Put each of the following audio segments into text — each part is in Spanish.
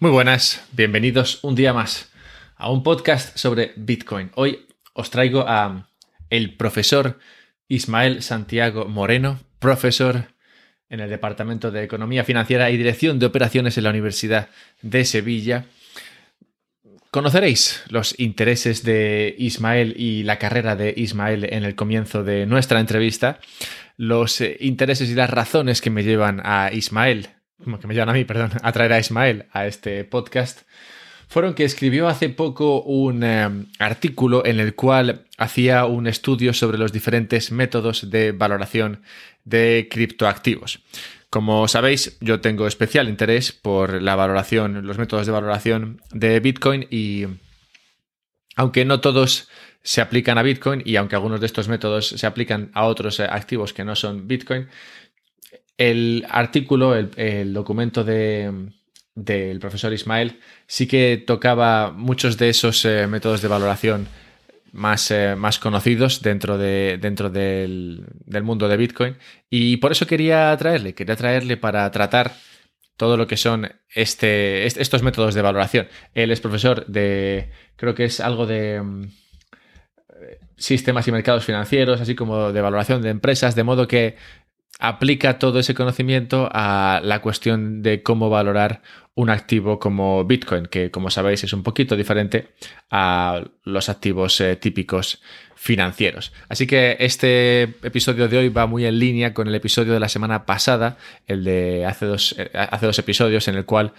Muy buenas, bienvenidos un día más a un podcast sobre Bitcoin. Hoy os traigo a el profesor Ismael Santiago Moreno, profesor en el Departamento de Economía Financiera y Dirección de Operaciones en la Universidad de Sevilla. Conoceréis los intereses de Ismael y la carrera de Ismael en el comienzo de nuestra entrevista, los eh, intereses y las razones que me llevan a Ismael que me llaman a mí, perdón, a traer a Ismael a este podcast, fueron que escribió hace poco un em, artículo en el cual hacía un estudio sobre los diferentes métodos de valoración de criptoactivos. Como sabéis, yo tengo especial interés por la valoración, los métodos de valoración de Bitcoin y aunque no todos se aplican a Bitcoin y aunque algunos de estos métodos se aplican a otros activos que no son Bitcoin, el artículo, el, documento del profesor Ismael, sí que tocaba muchos de esos eh, métodos de valoración más, eh, más conocidos dentro, de, dentro del, mundo de Bitcoin. Y por eso quería traerle, quería traerle para tratar todo lo que son este, estos métodos de valoración. Él es profesor de, creo que es algo de mm, sistemas y mercados financieros, así como de valoración de empresas, de modo que aplica todo ese conocimiento a la cuestión de cómo valorar un activo como Bitcoin, que como sabéis es un poquito diferente a los activos eh, típicos financieros. Así que este episodio de hoy va muy en línea con el episodio de la semana pasada, el de hace dos, eh, hace dos episodios en el cual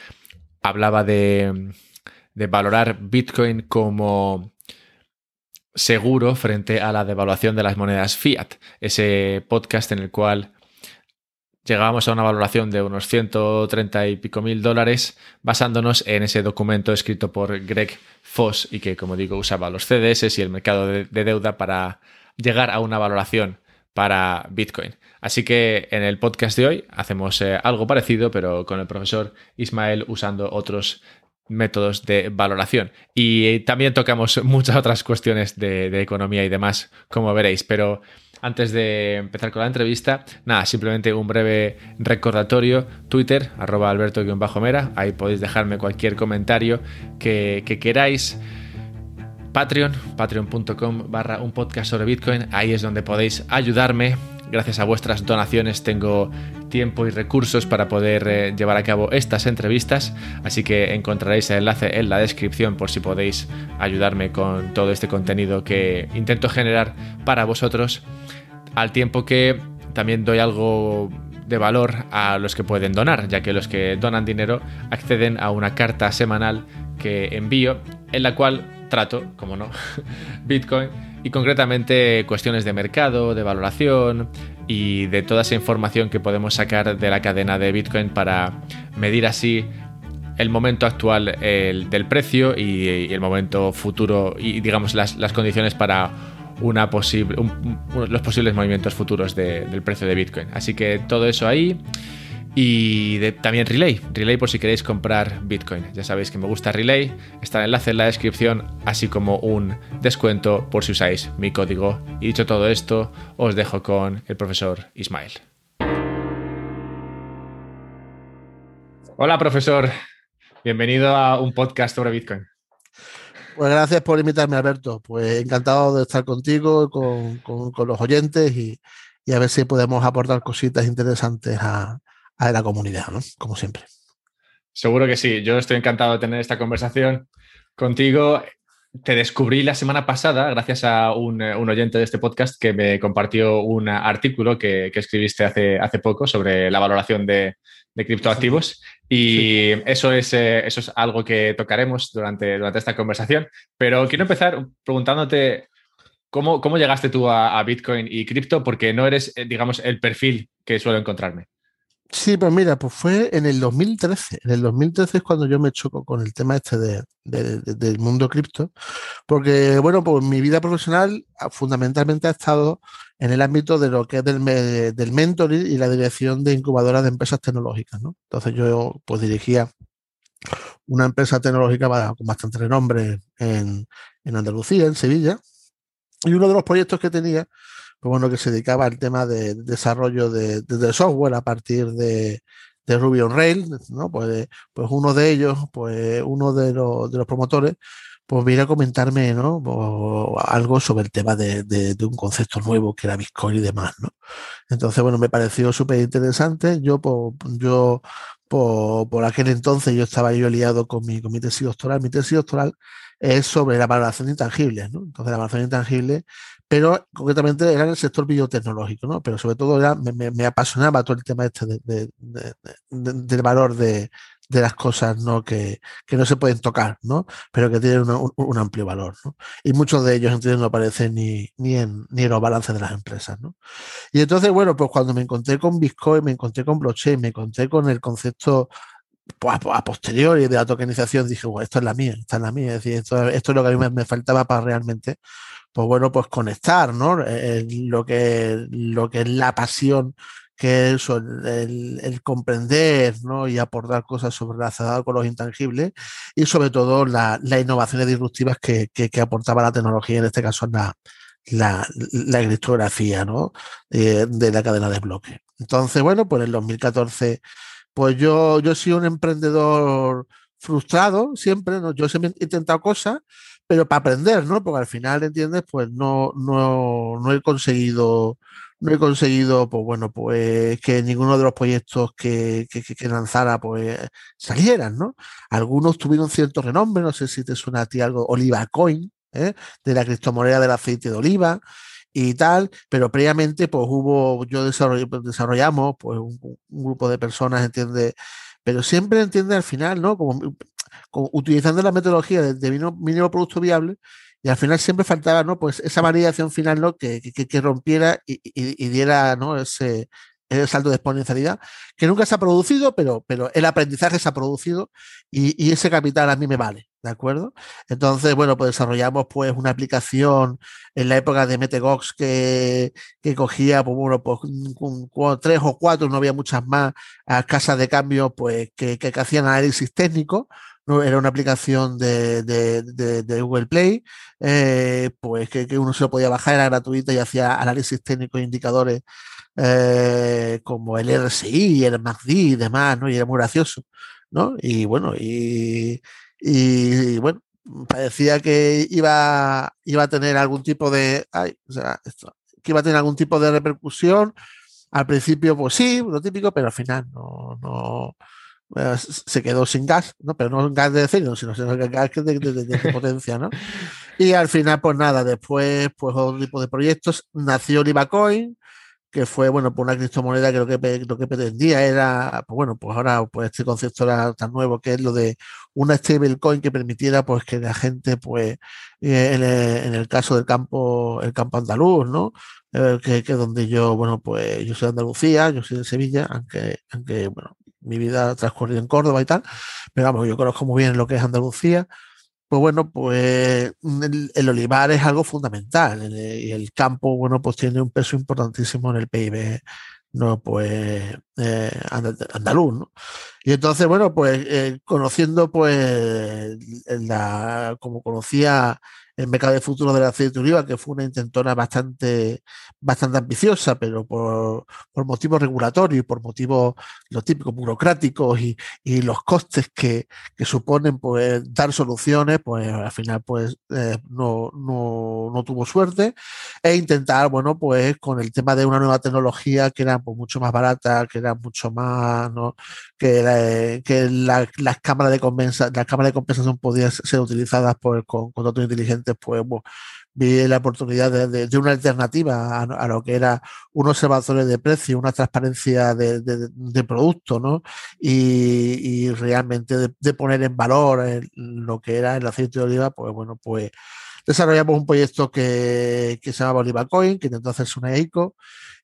hablaba de, de valorar Bitcoin como seguro frente a la devaluación de las monedas fiat. Ese podcast en el cual llegábamos a una valoración de unos 130 y pico mil dólares basándonos en ese documento escrito por Greg Foss y que, como digo, usaba los CDS y el mercado de, deuda para llegar a una valoración para Bitcoin. Así que en el podcast de hoy hacemos eh, algo parecido, pero con el profesor Ismael usando otros métodos de valoración. Y también tocamos muchas otras cuestiones de, de economía y demás, como veréis, pero antes de empezar con la entrevista, nada, simplemente un breve recordatorio. Twitter, arroba alberto-mera, ahí podéis dejarme cualquier comentario que, queráis. Patreon, patreon.com barra un podcast sobre Bitcoin, ahí es donde podéis ayudarme. Gracias a vuestras donaciones tengo tiempo y recursos para poder eh, llevar a cabo estas entrevistas, así que encontraréis el enlace en la descripción por si podéis ayudarme con todo este contenido que intento generar para vosotros al tiempo que también doy algo de valor a los que pueden donar, ya que los que donan dinero acceden a una carta semanal que envío en la cual trato, como no, Bitcoin y concretamente cuestiones de mercado, de valoración y de toda esa información que podemos sacar de la cadena de Bitcoin para medir así el momento actual del precio y, el momento futuro y digamos las, las condiciones para una posible, los posibles movimientos futuros del precio de Bitcoin. Así que todo eso ahí. Y también Relay, Relay por si queréis comprar Bitcoin. Ya sabéis que me gusta Relay, está el enlace en la descripción, así como un descuento por si usáis mi código. Y dicho todo esto, os dejo con el profesor Ismael. Hola profesor, bienvenido a un podcast sobre Bitcoin. Pues gracias por invitarme, Alberto. Pues encantado de estar contigo, con, los oyentes y, a ver si podemos aportar cositas interesantes a, la comunidad, ¿no? Como siempre. Seguro que sí. Yo estoy encantado de tener esta conversación contigo. Te descubrí la semana pasada gracias a un, oyente de este podcast que me compartió un artículo que, escribiste hace, hace poco sobre la valoración de, de criptoactivos. Y eso, es, eh, eso es algo que tocaremos durante, durante esta conversación. Pero quiero empezar preguntándote cómo, cómo llegaste tú a, Bitcoin y cripto, porque no eres, eh, digamos, el perfil que suelo encontrarme. Sí, pues mira, pues fue en el 2013. En el 2013 es cuando yo me choco con el tema este de, del mundo cripto, porque, bueno, pues mi vida profesional ah, fundamentalmente ha estado en el ámbito de lo que es del, del mentoring y la dirección de incubadoras de empresas tecnológicas, ¿no? Entonces yo, pues dirigía una empresa tecnológica con bastante renombre en, en Andalucía, en Sevilla, y uno de los proyectos que tenía pues bueno, que se dedicaba al tema de, desarrollo de, software a partir de, de Ruby on Rails, ¿no? Pues, pues uno de ellos, pues uno de los, de los promotores, pues viene a comentarme, ¿no? Algo sobre el tema de, de, de, un concepto nuevo que era Bitcoin y demás, ¿no? Entonces, bueno, me pareció súper interesante. Yo, pues, yo por, por, aquel entonces, yo estaba yo liado con mi, con mi tesis doctoral. Mi tesis doctoral es sobre la valoración de intangibles, ¿no? Entonces, la valoración de intangibles pero concretamente era en el sector biotecnológico, ¿no? Pero sobre todo era, me, me, apasionaba todo el tema este de, de, de, del valor de, las cosas ¿no? Que, que, no se pueden tocar, ¿no? Pero que tienen un, un, amplio valor, ¿no? Y muchos de ellos, entiendo, no aparecen ni, ni, en, ni en los balances de las empresas, ¿no? Y entonces, bueno, pues cuando me encontré con Bitcoin, me encontré con blockchain, me encontré con el concepto pues, a, posteriori de la tokenización, dije, bueno, esto es la mía, esta es la mía, es decir, esto, esto es lo que a mí me, me faltaba para realmente pues bueno, pues conectar, ¿no? lo, que, lo que es la pasión que es el, comprender ¿no? y aportar cosas relacionadas con los intangibles y sobre todo las la innovaciones disruptivas que, que, aportaba la tecnología, en este caso la, la, la criptografía ¿no? de, de la cadena de bloques. Entonces, bueno, pues en el 2014, pues yo, yo he sido un emprendedor frustrado siempre, ¿no? yo siempre he intentado cosas, pero para aprender, ¿no? Porque al final, ¿entiendes? Pues no, no, no he conseguido, no he conseguido, pues bueno, pues que ninguno de los proyectos que, que, que lanzara, pues salieran, ¿no? Algunos tuvieron cierto renombre, no sé si te suena a ti algo, Oliva Coin, ¿eh? de la criptomoneda del aceite de oliva y tal, pero previamente, pues hubo, yo desarroll, pues, desarrollamos, pues un, un grupo de personas, ¿entiendes? Pero siempre entiende al final, ¿no? Como utilizando la metodología de, de mínimo producto viable, y al final siempre faltaba ¿no? pues esa variación final ¿no? que, que, que rompiera y, y, y, diera ¿no? ese, ese salto de exponencialidad que nunca se ha producido, pero, pero el aprendizaje se ha producido y, y, ese capital a mí me vale, ¿de acuerdo? Entonces, bueno, pues desarrollamos pues una aplicación en la época de Metegox que, que cogía, pues bueno, pues con, con tres o cuatro, no había muchas más, a casas de cambio pues que, que, que hacían análisis técnico era una aplicación de, de, Google Play, eh, pues que, que, uno se lo podía bajar, era gratuita y hacía análisis técnicos e indicadores eh, como el RSI, el MACD y demás, ¿no? Y era muy gracioso, ¿no? Y bueno, y, y, bueno, parecía que iba, iba a tener algún tipo de, o sea, que iba a tener algún tipo de repercusión. Al principio, pues sí, lo típico, pero al final no, no, se quedó sin gas, ¿no? Pero no gas de cero, sino, sino gas de, de, de, de, potencia, ¿no? Y al final, pues nada, después, pues otro tipo de proyectos, nació Libacoin, que fue, bueno, por una criptomoneda que lo que, lo que pretendía era, pues bueno, pues ahora, pues este concepto era tan nuevo que es lo de una stablecoin que permitiera, pues que la gente, pues, eh, en, el, en, el, caso del campo, el campo andaluz, ¿no? Eh, que, que donde yo, bueno, pues yo soy de Andalucía, yo soy de Sevilla, aunque, aunque, bueno, mi vida transcurrido en Córdoba y tal, pero vamos, yo conozco muy bien lo que es Andalucía. Pues bueno, pues el, el olivar es algo fundamental y el campo, bueno, pues tiene un peso importantísimo en el PIB, no, pues eh, andaluz. Y entonces, bueno, pues eh, conociendo, pues, la, como conocía el mercado de futuro del aceite de oliva, que fue una intentona bastante, bastante ambiciosa, pero por, por motivos regulatorios y por motivos, lo típicos, burocráticos y, y los costes que, que, suponen pues, dar soluciones, pues al final pues eh, no, no, no, tuvo suerte. E intentar, bueno, pues con el tema de una nueva tecnología que era pues, mucho más barata, que era mucho más, que, la, que la, las cámaras de compensa, las cámaras de compensación podían ser utilizadas por, con, con datos inteligentes, pues bueno, vi la oportunidad de, una alternativa a, lo que era un observatorio de precio, una transparencia de, de producto, ¿no? Y, realmente de, poner en valor el, lo que era el aceite de oliva, pues bueno, pues desarrollamos un proyecto que, se llamaba Oliva Coin, que intentó hacerse una ICO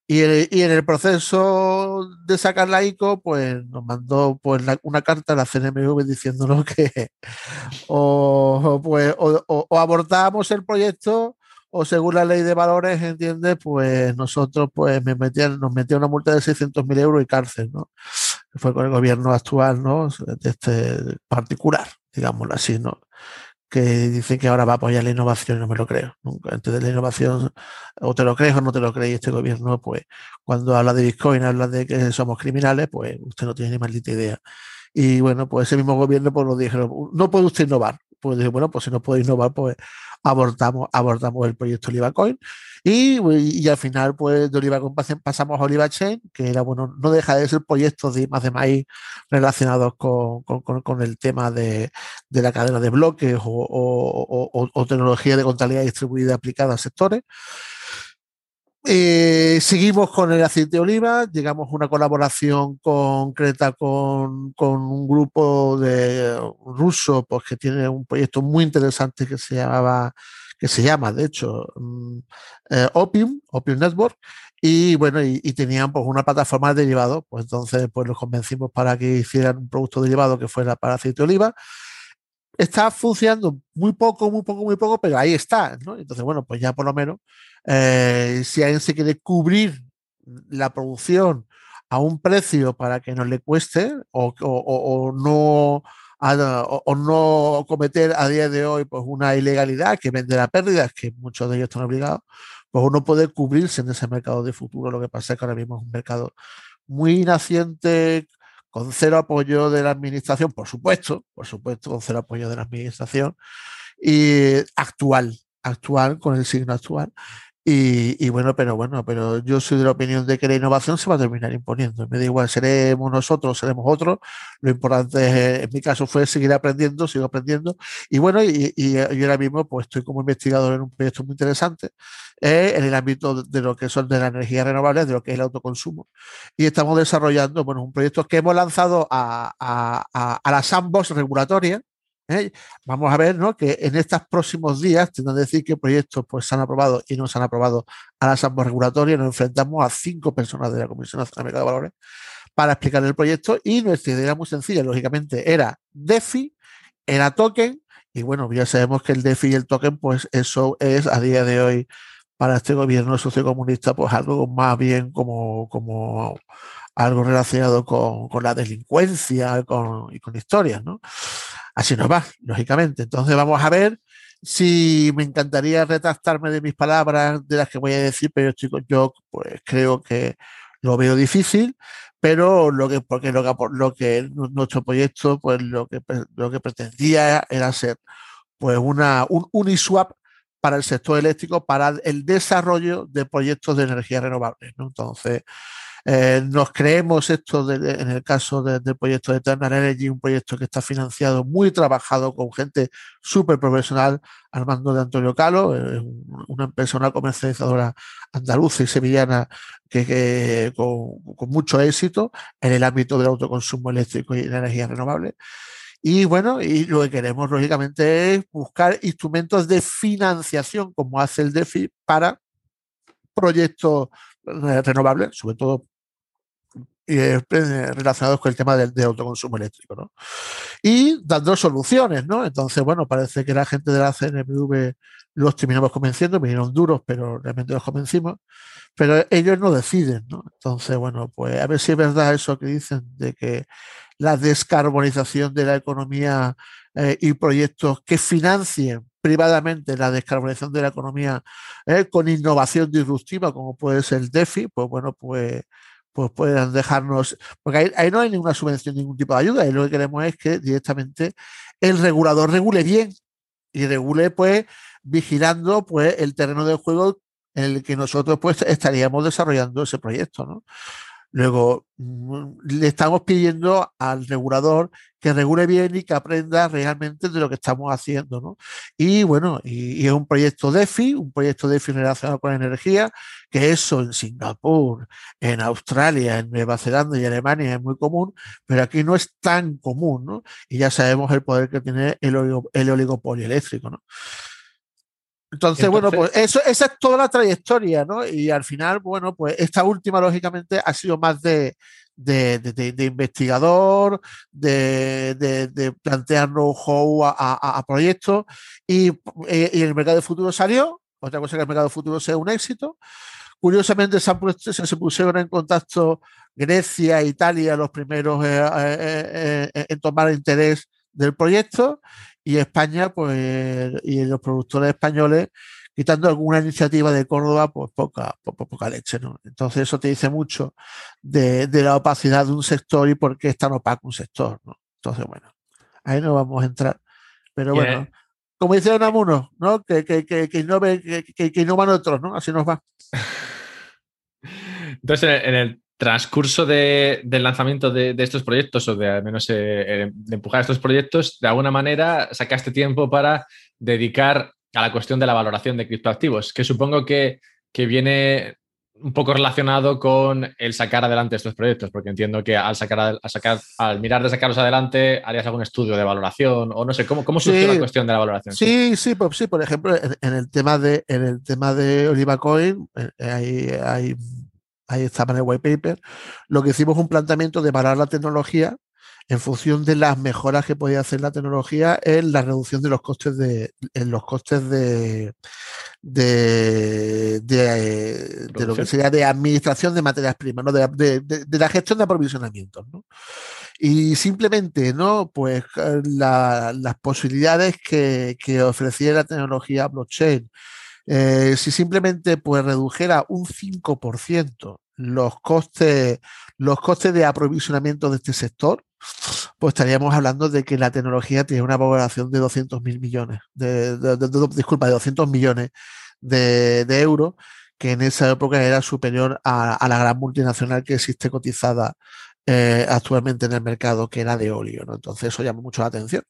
y, el, y, en el proceso de sacar la ICO, pues nos mandó pues la, una carta a la CNMV diciéndonos que o, pues, o, o, o, abortábamos el proyecto o según la ley de valores, ¿entiendes? Pues nosotros pues me metían, nos metían una multa de 600.000 euros y cárcel, ¿no? Fue con el gobierno actual, ¿no? De este particular, digámoslo así, ¿no? Que dice que ahora va a apoyar la innovación, no me lo creo. Nunca. De la innovación, o te lo crees o no te lo crees. Este gobierno, pues, cuando habla de Bitcoin, habla de que somos criminales, pues usted no tiene ni maldita idea. Y bueno, pues ese mismo gobierno pues nos dijeron, no puede usted innovar. Pues dije, bueno, pues si no puede innovar, pues abortamos, abortamos el proyecto OlivaCoin. Y, y, al final, pues de OlivaCoin pasamos a OlivaChain, que era, bueno, no deja de ser proyectos de más de maíz relacionados con, con, con el tema de, de, la cadena de bloques o, o tecnología de contabilidad distribuida aplicada a sectores. Eh, seguimos con el aceite de oliva, llegamos a una colaboración concreta con, un grupo de ruso pues, que tiene un proyecto muy interesante que se llamaba, que se llama, de hecho, um, eh, Opium, Opium Network, y bueno, y, y, tenían pues una plataforma de derivados, pues entonces pues los convencimos para que hicieran un producto derivado que fuera para aceite de oliva. Está funcionando muy poco, muy poco, muy poco, pero ahí está, ¿no? Entonces, bueno, pues ya por lo menos eh, si alguien se quiere cubrir la producción a un precio para que no le cueste o, no o, no cometer a día de hoy pues una ilegalidad que vende a pérdidas, que muchos de ellos están obligados, pues uno puede cubrirse en ese mercado de futuro. Lo que pasa es que ahora mismo es un mercado muy naciente, con cero apoyo de la administración, por supuesto, por supuesto, con cero apoyo de la administración, y actual, actual, con el signo actual. Y, y, bueno, pero bueno, pero yo soy de la opinión de que la innovación se va a terminar imponiendo. Me da igual, seremos nosotros, seremos otros. Lo importante es, en mi caso fue seguir aprendiendo, sigo aprendiendo. Y bueno, y, y yo ahora mismo pues estoy como investigador en un proyecto muy interesante eh, en el ámbito de lo que son de la energía renovable, de lo que es el autoconsumo. Y estamos desarrollando, bueno, un proyecto que hemos lanzado a, a, a, a la sandbox regulatoria, ¿Eh? Vamos a ver ¿no? que en estos próximos días, tengo que decir que proyectos pues, se han aprobado y no se han aprobado a la asamblea regulatoria, nos enfrentamos a cinco personas de la Comisión Nacional de Valores para explicar el proyecto y nuestra idea era muy sencilla, lógicamente era DeFi, era token y bueno, ya sabemos que el DeFi y el token pues eso es a día de hoy para este gobierno sociocomunista pues algo más bien como, como algo relacionado con, con la delincuencia con, y con historias, ¿no? Así nos va, lógicamente. Entonces vamos a ver si me encantaría retractarme de mis palabras, de las que voy a decir, pero chicos, yo pues creo que lo veo difícil, pero lo que, porque lo que, lo que nuestro proyecto, pues lo que, lo que pretendía era ser pues una, un Uniswap para el sector eléctrico, para el desarrollo de proyectos de energía renovable. ¿no? Entonces, eh, nos creemos esto de, en el caso de, del proyecto de Eternal Energy, un proyecto que está financiado, muy trabajado con gente súper profesional al mando de Antonio Calo, eh, una empresa, una comercializadora andaluza y sevillana que, con, con, mucho éxito en el ámbito del autoconsumo eléctrico y la energía renovable. Y bueno, y lo que queremos lógicamente es buscar instrumentos de financiación, como hace el DEFI, para proyectos eh, renovables, sobre todo eh, relacionados con el tema del, del, autoconsumo eléctrico, ¿no? Y dando soluciones, ¿no? Entonces, bueno, parece que la gente de la CNMV los terminamos convenciendo, vinieron duros, pero realmente los convencimos, pero ellos no deciden, ¿no? Entonces, bueno, pues a ver si es verdad eso que dicen de que la descarbonización de la economía eh, y proyectos que financien privadamente la descarbonización de la economía eh, con innovación disruptiva, como puede ser el DEFI, pues bueno, pues pues puedan dejarnos, porque ahí, ahí, no hay ninguna subvención, ningún tipo de ayuda, y lo que queremos es que directamente el regulador regule bien y regule pues vigilando pues el terreno del juego en el que nosotros pues estaríamos desarrollando ese proyecto, ¿no? Luego, mm, le estamos pidiendo al regulador que regule bien y que aprenda realmente de lo que estamos haciendo, ¿no? Y bueno, y, es un proyecto DEFI, un proyecto DEFI relacionado con energía, que eso en Singapur, en Australia, en Nueva Zelanda y Alemania es muy común, pero aquí no es tan común, ¿no? Y ya sabemos el poder que tiene el, el oligopolio eléctrico, ¿no? Entonces, Entonces, bueno, pues eso, esa es toda la trayectoria, ¿no? Y al final, bueno, pues esta última, lógicamente, ha sido más de, de, de, de investigador, de, plantear know-how a, a, a, proyectos, y, eh, y, el mercado de futuro salió, otra cosa que el mercado de futuro sea un éxito. Curiosamente, se, puesto, se pusieron en contacto Grecia e Italia, los primeros eh, eh, eh, en tomar interés del proyecto y España, pues, y los productores españoles, quitando alguna iniciativa de Córdoba, pues poca, poca, leche, ¿no? Entonces eso te dice mucho de, la opacidad de un sector y por qué es tan opaco un sector, ¿no? Entonces, bueno, ahí no vamos a entrar. Pero bueno, como dice Unamuno, ¿no? Que, que, que, que, innove, que, que, innovan otros, ¿no? Así nos va. Entonces, en el transcurso del lanzamiento de, estos proyectos o de al menos eh, de empujar estos proyectos, de alguna manera sacaste tiempo para dedicar a la cuestión de la valoración de criptoactivos, que supongo que, que viene un poco relacionado con el sacar adelante estos proyectos, porque entiendo que al sacar, al sacar, al mirar de sacarlos adelante, harías algún estudio de valoración o no sé cómo, cómo surgió la cuestión de la valoración. Sí, sí, pues, sí, por ejemplo, en, el tema de en el tema de Oliva Coin, eh, hay, hay ahí estaba en el white paper, lo que hicimos un planteamiento de parar la tecnología en función de las mejoras que podía hacer la tecnología en la reducción de los costes de en los costes de de, de, lo que sería de administración de materias primas, ¿no? de, la gestión de aprovisionamientos. ¿no? Y simplemente, ¿no? Pues las posibilidades que, que ofrecía la tecnología blockchain eh, si simplemente pues redujera un 5% los costes, los costes de aprovisionamiento de este sector, pues estaríamos hablando de que la tecnología tiene una valoración de 200 mil millones, de, disculpa, de 200 millones de, euros, que en esa época era superior a, la gran multinacional que existe cotizada eh, actualmente en el mercado, que era de óleo. Entonces eso llama mucho la atención.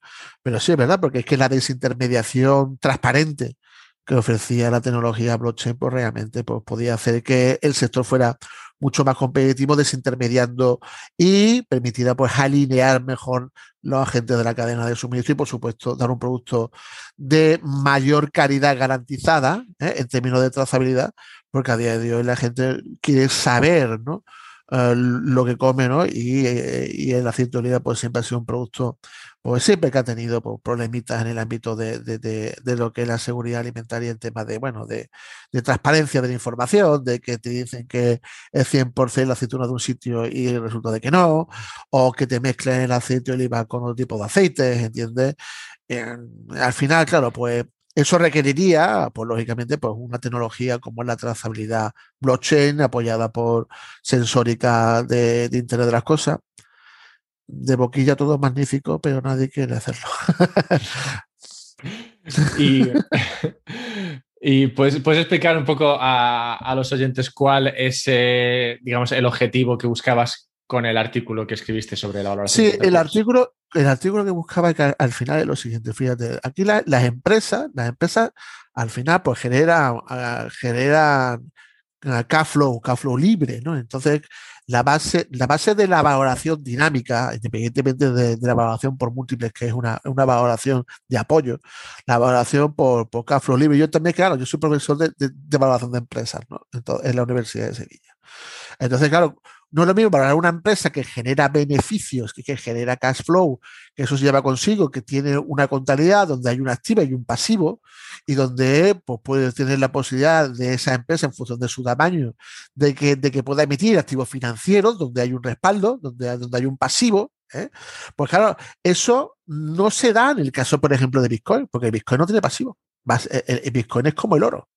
Pero sí, es verdad, porque es que la desintermediación transparente que ofrecía la tecnología blockchain, pues realmente pues, podía hacer que el sector fuera mucho más competitivo, desintermediando y permitiera pues alinear mejor los agentes de la cadena de suministro y por supuesto dar un producto de mayor calidad garantizada ¿eh? en términos de trazabilidad, porque a día de hoy la gente quiere saber, ¿no? Eh, lo que come, ¿no? Y, eh, el aceite de oliva pues siempre ha sido un producto, pues siempre que ha tenido pues, problemitas en el ámbito de, lo que es la seguridad alimentaria en tema de, bueno, de, transparencia de la información, de que te dicen que es 100% la aceituna de un sitio y resulta de que no, o que te mezclen el aceite de oliva con otro tipo de aceites, ¿entiendes? al final, claro, pues eso requeriría, pues lógicamente, pues una tecnología como la trazabilidad blockchain apoyada por sensórica de, Internet de las Cosas. De boquilla todo magnífico, pero nadie quiere hacerlo. y, y pues, puedes explicar un poco a, los oyentes cuál es, digamos, el objetivo que buscabas con el artículo que escribiste sobre la valoración. Sí, el artículo, el artículo que buscaba que al final es lo siguiente, fíjate, aquí las empresas, las empresas al final pues generan, uh, generan cash flow, cash flow libre, ¿no? Entonces, la base, la base de la valoración dinámica, independientemente de, la valoración por múltiples, que es una, una valoración de apoyo, la valoración por, por cash flow libre. Yo también, claro, yo soy profesor de, de, valoración de empresas ¿no? en la Universidad de Sevilla. Entonces, claro, no es lo mismo para una empresa que genera beneficios, que, genera cash flow, que eso se lleva consigo, que tiene una contabilidad donde hay un activo y un pasivo, y donde pues, puede tener la posibilidad de esa empresa, en función de su tamaño, de que, de que pueda emitir activos financieros, donde hay un respaldo, donde, donde hay un pasivo. ¿eh? Pues claro, eso no se da en el caso, por ejemplo, de Bitcoin, porque Bitcoin no tiene pasivo. El Bitcoin es como el oro.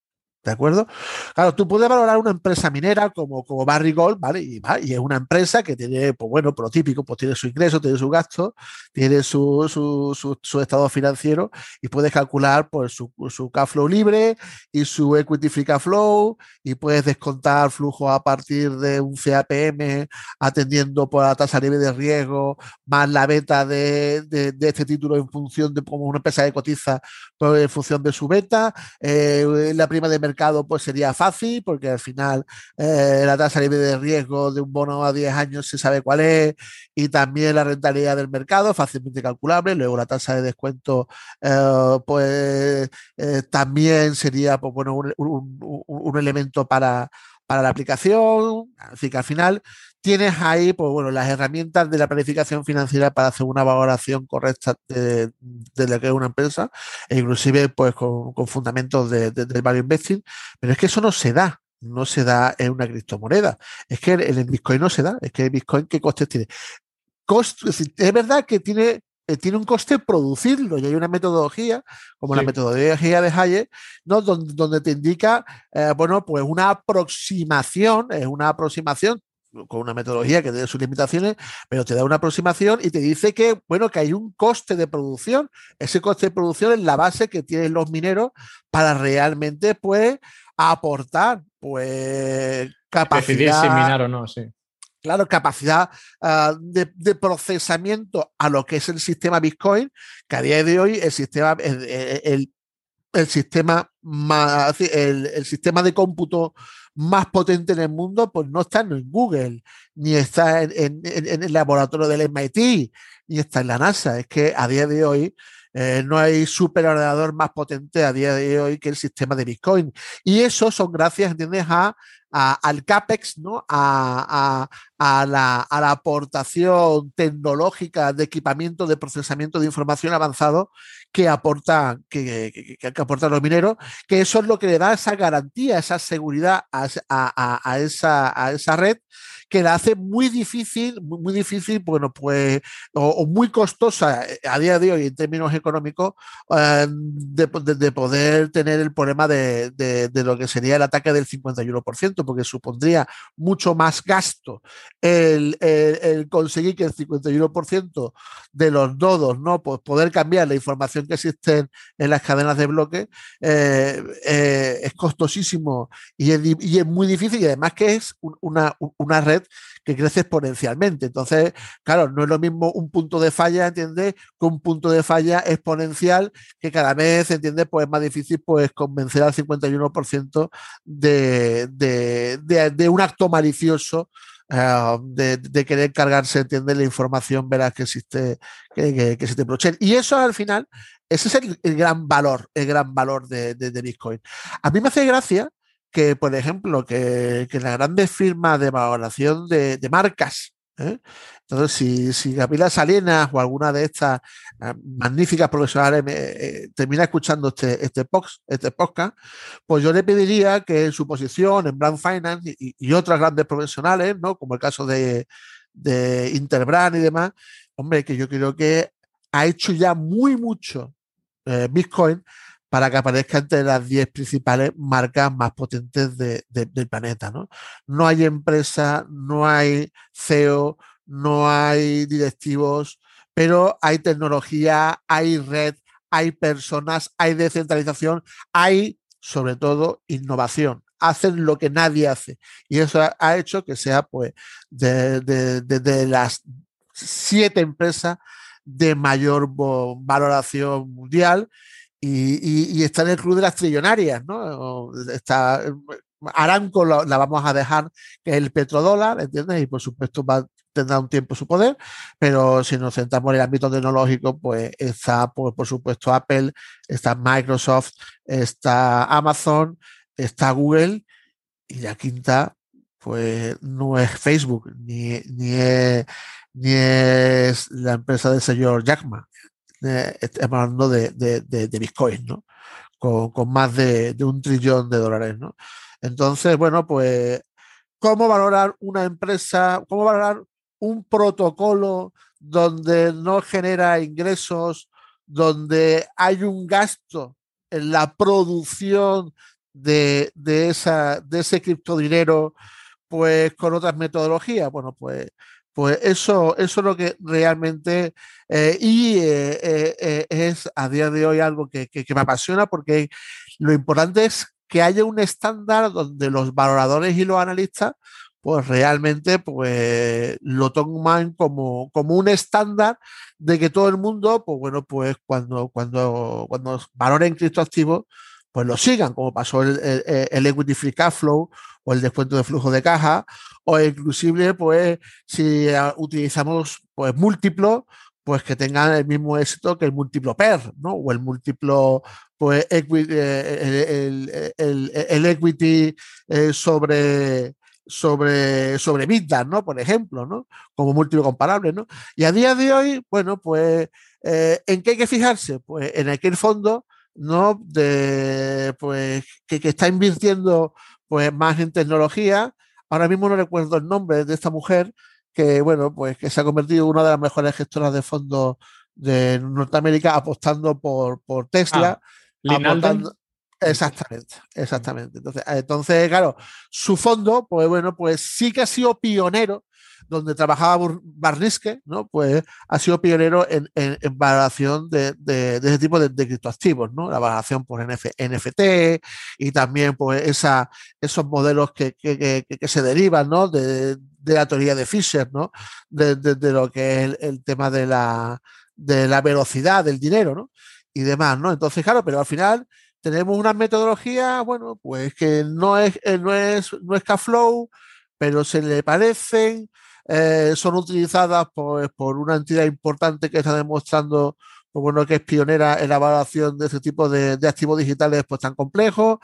¿De acuerdo? Claro, tú puedes valorar una empresa minera como, como Barry Gold, ¿vale? Y, y, es una empresa que tiene, pues bueno, por típico, pues tiene su ingreso, tiene su gasto, tiene su, su, su, estado financiero y puedes calcular pues, su, su cash flow libre y su equity free cash flow y puedes descontar flujo a partir de un CAPM atendiendo por la tasa libre de riesgo más la beta de, de, este título en función de como una empresa que cotiza pues, en función de su beta, eh, la prima de pues sería fácil porque al final eh, la tasa libre de riesgo de un bono a 10 años se sabe cuál es y también la rentabilidad del mercado fácilmente calculable. Luego la tasa de descuento eh, pues eh, también sería pues, bueno, un, un, elemento para, para la aplicación. Así que al final tienes ahí, pues bueno, las herramientas de la planificación financiera para hacer una valoración correcta de, lo que es una empresa, e inclusive pues con, fundamentos de, del value investing, pero es que eso no se da, no se da en una criptomoneda. Es que en el Bitcoin no se da, es que el Bitcoin, ¿qué costes tiene? es verdad que tiene eh, tiene un coste producirlo y hay una metodología, como la metodología de Hayek, ¿no? donde, donde te indica, eh, bueno, pues una aproximación, es una aproximación con una metodología que tiene sus limitaciones, pero te da una aproximación y te dice que, bueno, que hay un coste de producción. Ese coste de producción es la base que tienen los mineros para realmente, pues, aportar, pues, capacidad. Decidir si minar o no, sí claro, capacidad ah, de, procesamiento a lo que es el sistema Bitcoin, que a día de hoy el sistema, el, sistema más, el, sistema de cómputo más potente en el mundo, pues no está en Google, ni está en, el laboratorio del MIT, ni está en la NASA. Es que a día de hoy eh, no hay superordenador más potente a día de hoy que el sistema de Bitcoin. Y eso son gracias, ¿entiendes?, a al CAPEX, ¿no? A, la, aportación tecnológica de equipamiento de procesamiento de información avanzado que aportan, que, aportan los mineros, que eso es lo que le da esa garantía, esa seguridad a, esa, a esa red que la hace muy difícil, muy, difícil, bueno, pues, o, muy costosa eh, a día de hoy en términos económicos, eh, de, poder tener el problema de, lo que sería el ataque del 51%, porque supondría mucho más gasto el, conseguir que el 51% de los nodos, ¿no? Pues poder cambiar la información que existe en las cadenas de bloques eh, es costosísimo y es, muy difícil y además que es una, una red que crece exponencialmente. Entonces, claro, no es lo mismo un punto de falla, ¿entiendes? Que un punto de falla exponencial que cada vez, ¿entiendes? Pues es más difícil pues convencer al 51% de, de, de, un acto malicioso eh, de, querer cargarse, entiende la información verás que existe, que, que existe blockchain. Y eso al final, ese es el, gran valor, el gran valor de, Bitcoin. A mí me hace gracia que, por ejemplo, que, que las grandes firmas de valoración de, marcas, ¿eh? entonces si, si Gabriela Salinas o alguna de estas eh, magníficas profesionales eh, termina escuchando este, este, este podcast, pues yo le pediría que en su posición en Brand Finance y, y otras grandes profesionales, ¿no? como el caso de, de Interbrand y demás, hombre, que yo creo que ha hecho ya muy mucho Bitcoin para que aparezca entre las 10 principales marcas más potentes del planeta. ¿no? no hay empresa, no hay CEO, no hay directivos, pero hay tecnología, hay red, hay personas, hay descentralización, hay sobre todo innovación. Hacen lo que nadie hace. Y eso ha, hecho que sea pues de, de las siete empresas de mayor valoración mundial y, está en el club de las trillonarias, ¿no? Está, Aranco la vamos a dejar, que es el petrodólar, ¿entiendes? Y por supuesto va, tendrá un tiempo su poder, pero si nos centramos en el ámbito tecnológico, pues está, pues, por supuesto, Apple, está Microsoft, está Amazon, está Google, y la quinta, pues no es Facebook, ni, ni, es, ni es la empresa del señor Jackman, estamos hablando de, de, Bitcoin, ¿no? Con, más de, un trillón de dólares, ¿no? Entonces, bueno, pues, ¿cómo valorar una empresa? ¿Cómo valorar un protocolo donde no genera ingresos, donde hay un gasto en la producción de, de, esa, de ese criptodinero, pues con otras metodologías? Bueno, pues pues eso, eso es lo que realmente, eh, y eh, eh, es a día de hoy algo que, me apasiona porque lo importante es que haya un estándar donde los valoradores y los analistas pues realmente pues lo toman como, como un estándar de que todo el mundo, pues bueno, pues cuando, cuando, cuando valoren criptoactivos, pues lo sigan, como pasó el, el, equity free cash flow o el descuento de flujo de caja, o inclusive, pues, si ah, utilizamos pues múltiplo, pues que tengan el mismo éxito que el múltiplo PER, ¿no? O el múltiplo, pues, equity, eh, el, equity eh, sobre, sobre, sobre ¿no? Por ejemplo, ¿no? Como múltiplo comparable, ¿no? Y a día de hoy, bueno, pues, eh, ¿en qué hay que fijarse? Pues en aquel fondo, ¿no? De, pues, que, que está invirtiendo pues más en tecnología. Ahora mismo no recuerdo el nombre de esta mujer que, bueno, pues que se ha convertido en una de las mejores gestoras de fondos de Norteamérica apostando por, por Tesla. Ah, Exactamente, exactamente. Entonces, entonces, claro, su fondo, pues bueno, pues sí que ha sido pionero donde trabajaba Barniske, ¿no? Pues ha sido pionero en, en, valoración de, de, ese tipo de, criptoactivos, ¿no? La valoración por NFT y también pues esa, esos modelos que, que, que, se derivan, ¿no? De, la teoría de Fisher, ¿no? De, lo que es el, tema de la, de la velocidad del dinero, ¿no? Y demás, ¿no? Entonces, claro, pero al final tenemos una metodología, bueno, pues que no es, eh, no es, no es Kflow, pero se le parecen, eh, son utilizadas pues, por una entidad importante que está demostrando pues, bueno, que es pionera en la evaluación de este tipo de, activos digitales pues, tan complejos.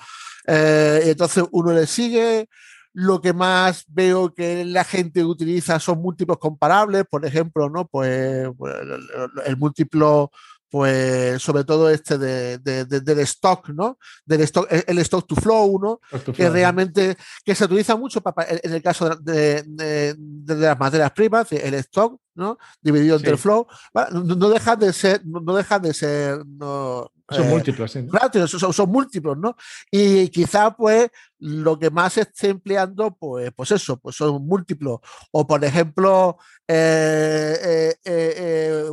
Eh, entonces uno le sigue. Lo que más veo que la gente utiliza son múltiplos comparables, por ejemplo, ¿no? Pues, pues el múltiplo pues sobre todo este de, del stock, ¿no? Del stock, el stock to flow, ¿no? que realmente, que se utiliza mucho para, en el caso de, las materias primas, el stock, ¿no? Dividido entre el flow. No, dejan de ser, no, dejan de ser, son eh, múltiplos, sí. son, múltiplos, ¿no? Y quizá, pues, lo que más se esté empleando, pues, pues eso, pues son múltiplos. O, por ejemplo, eh, eh,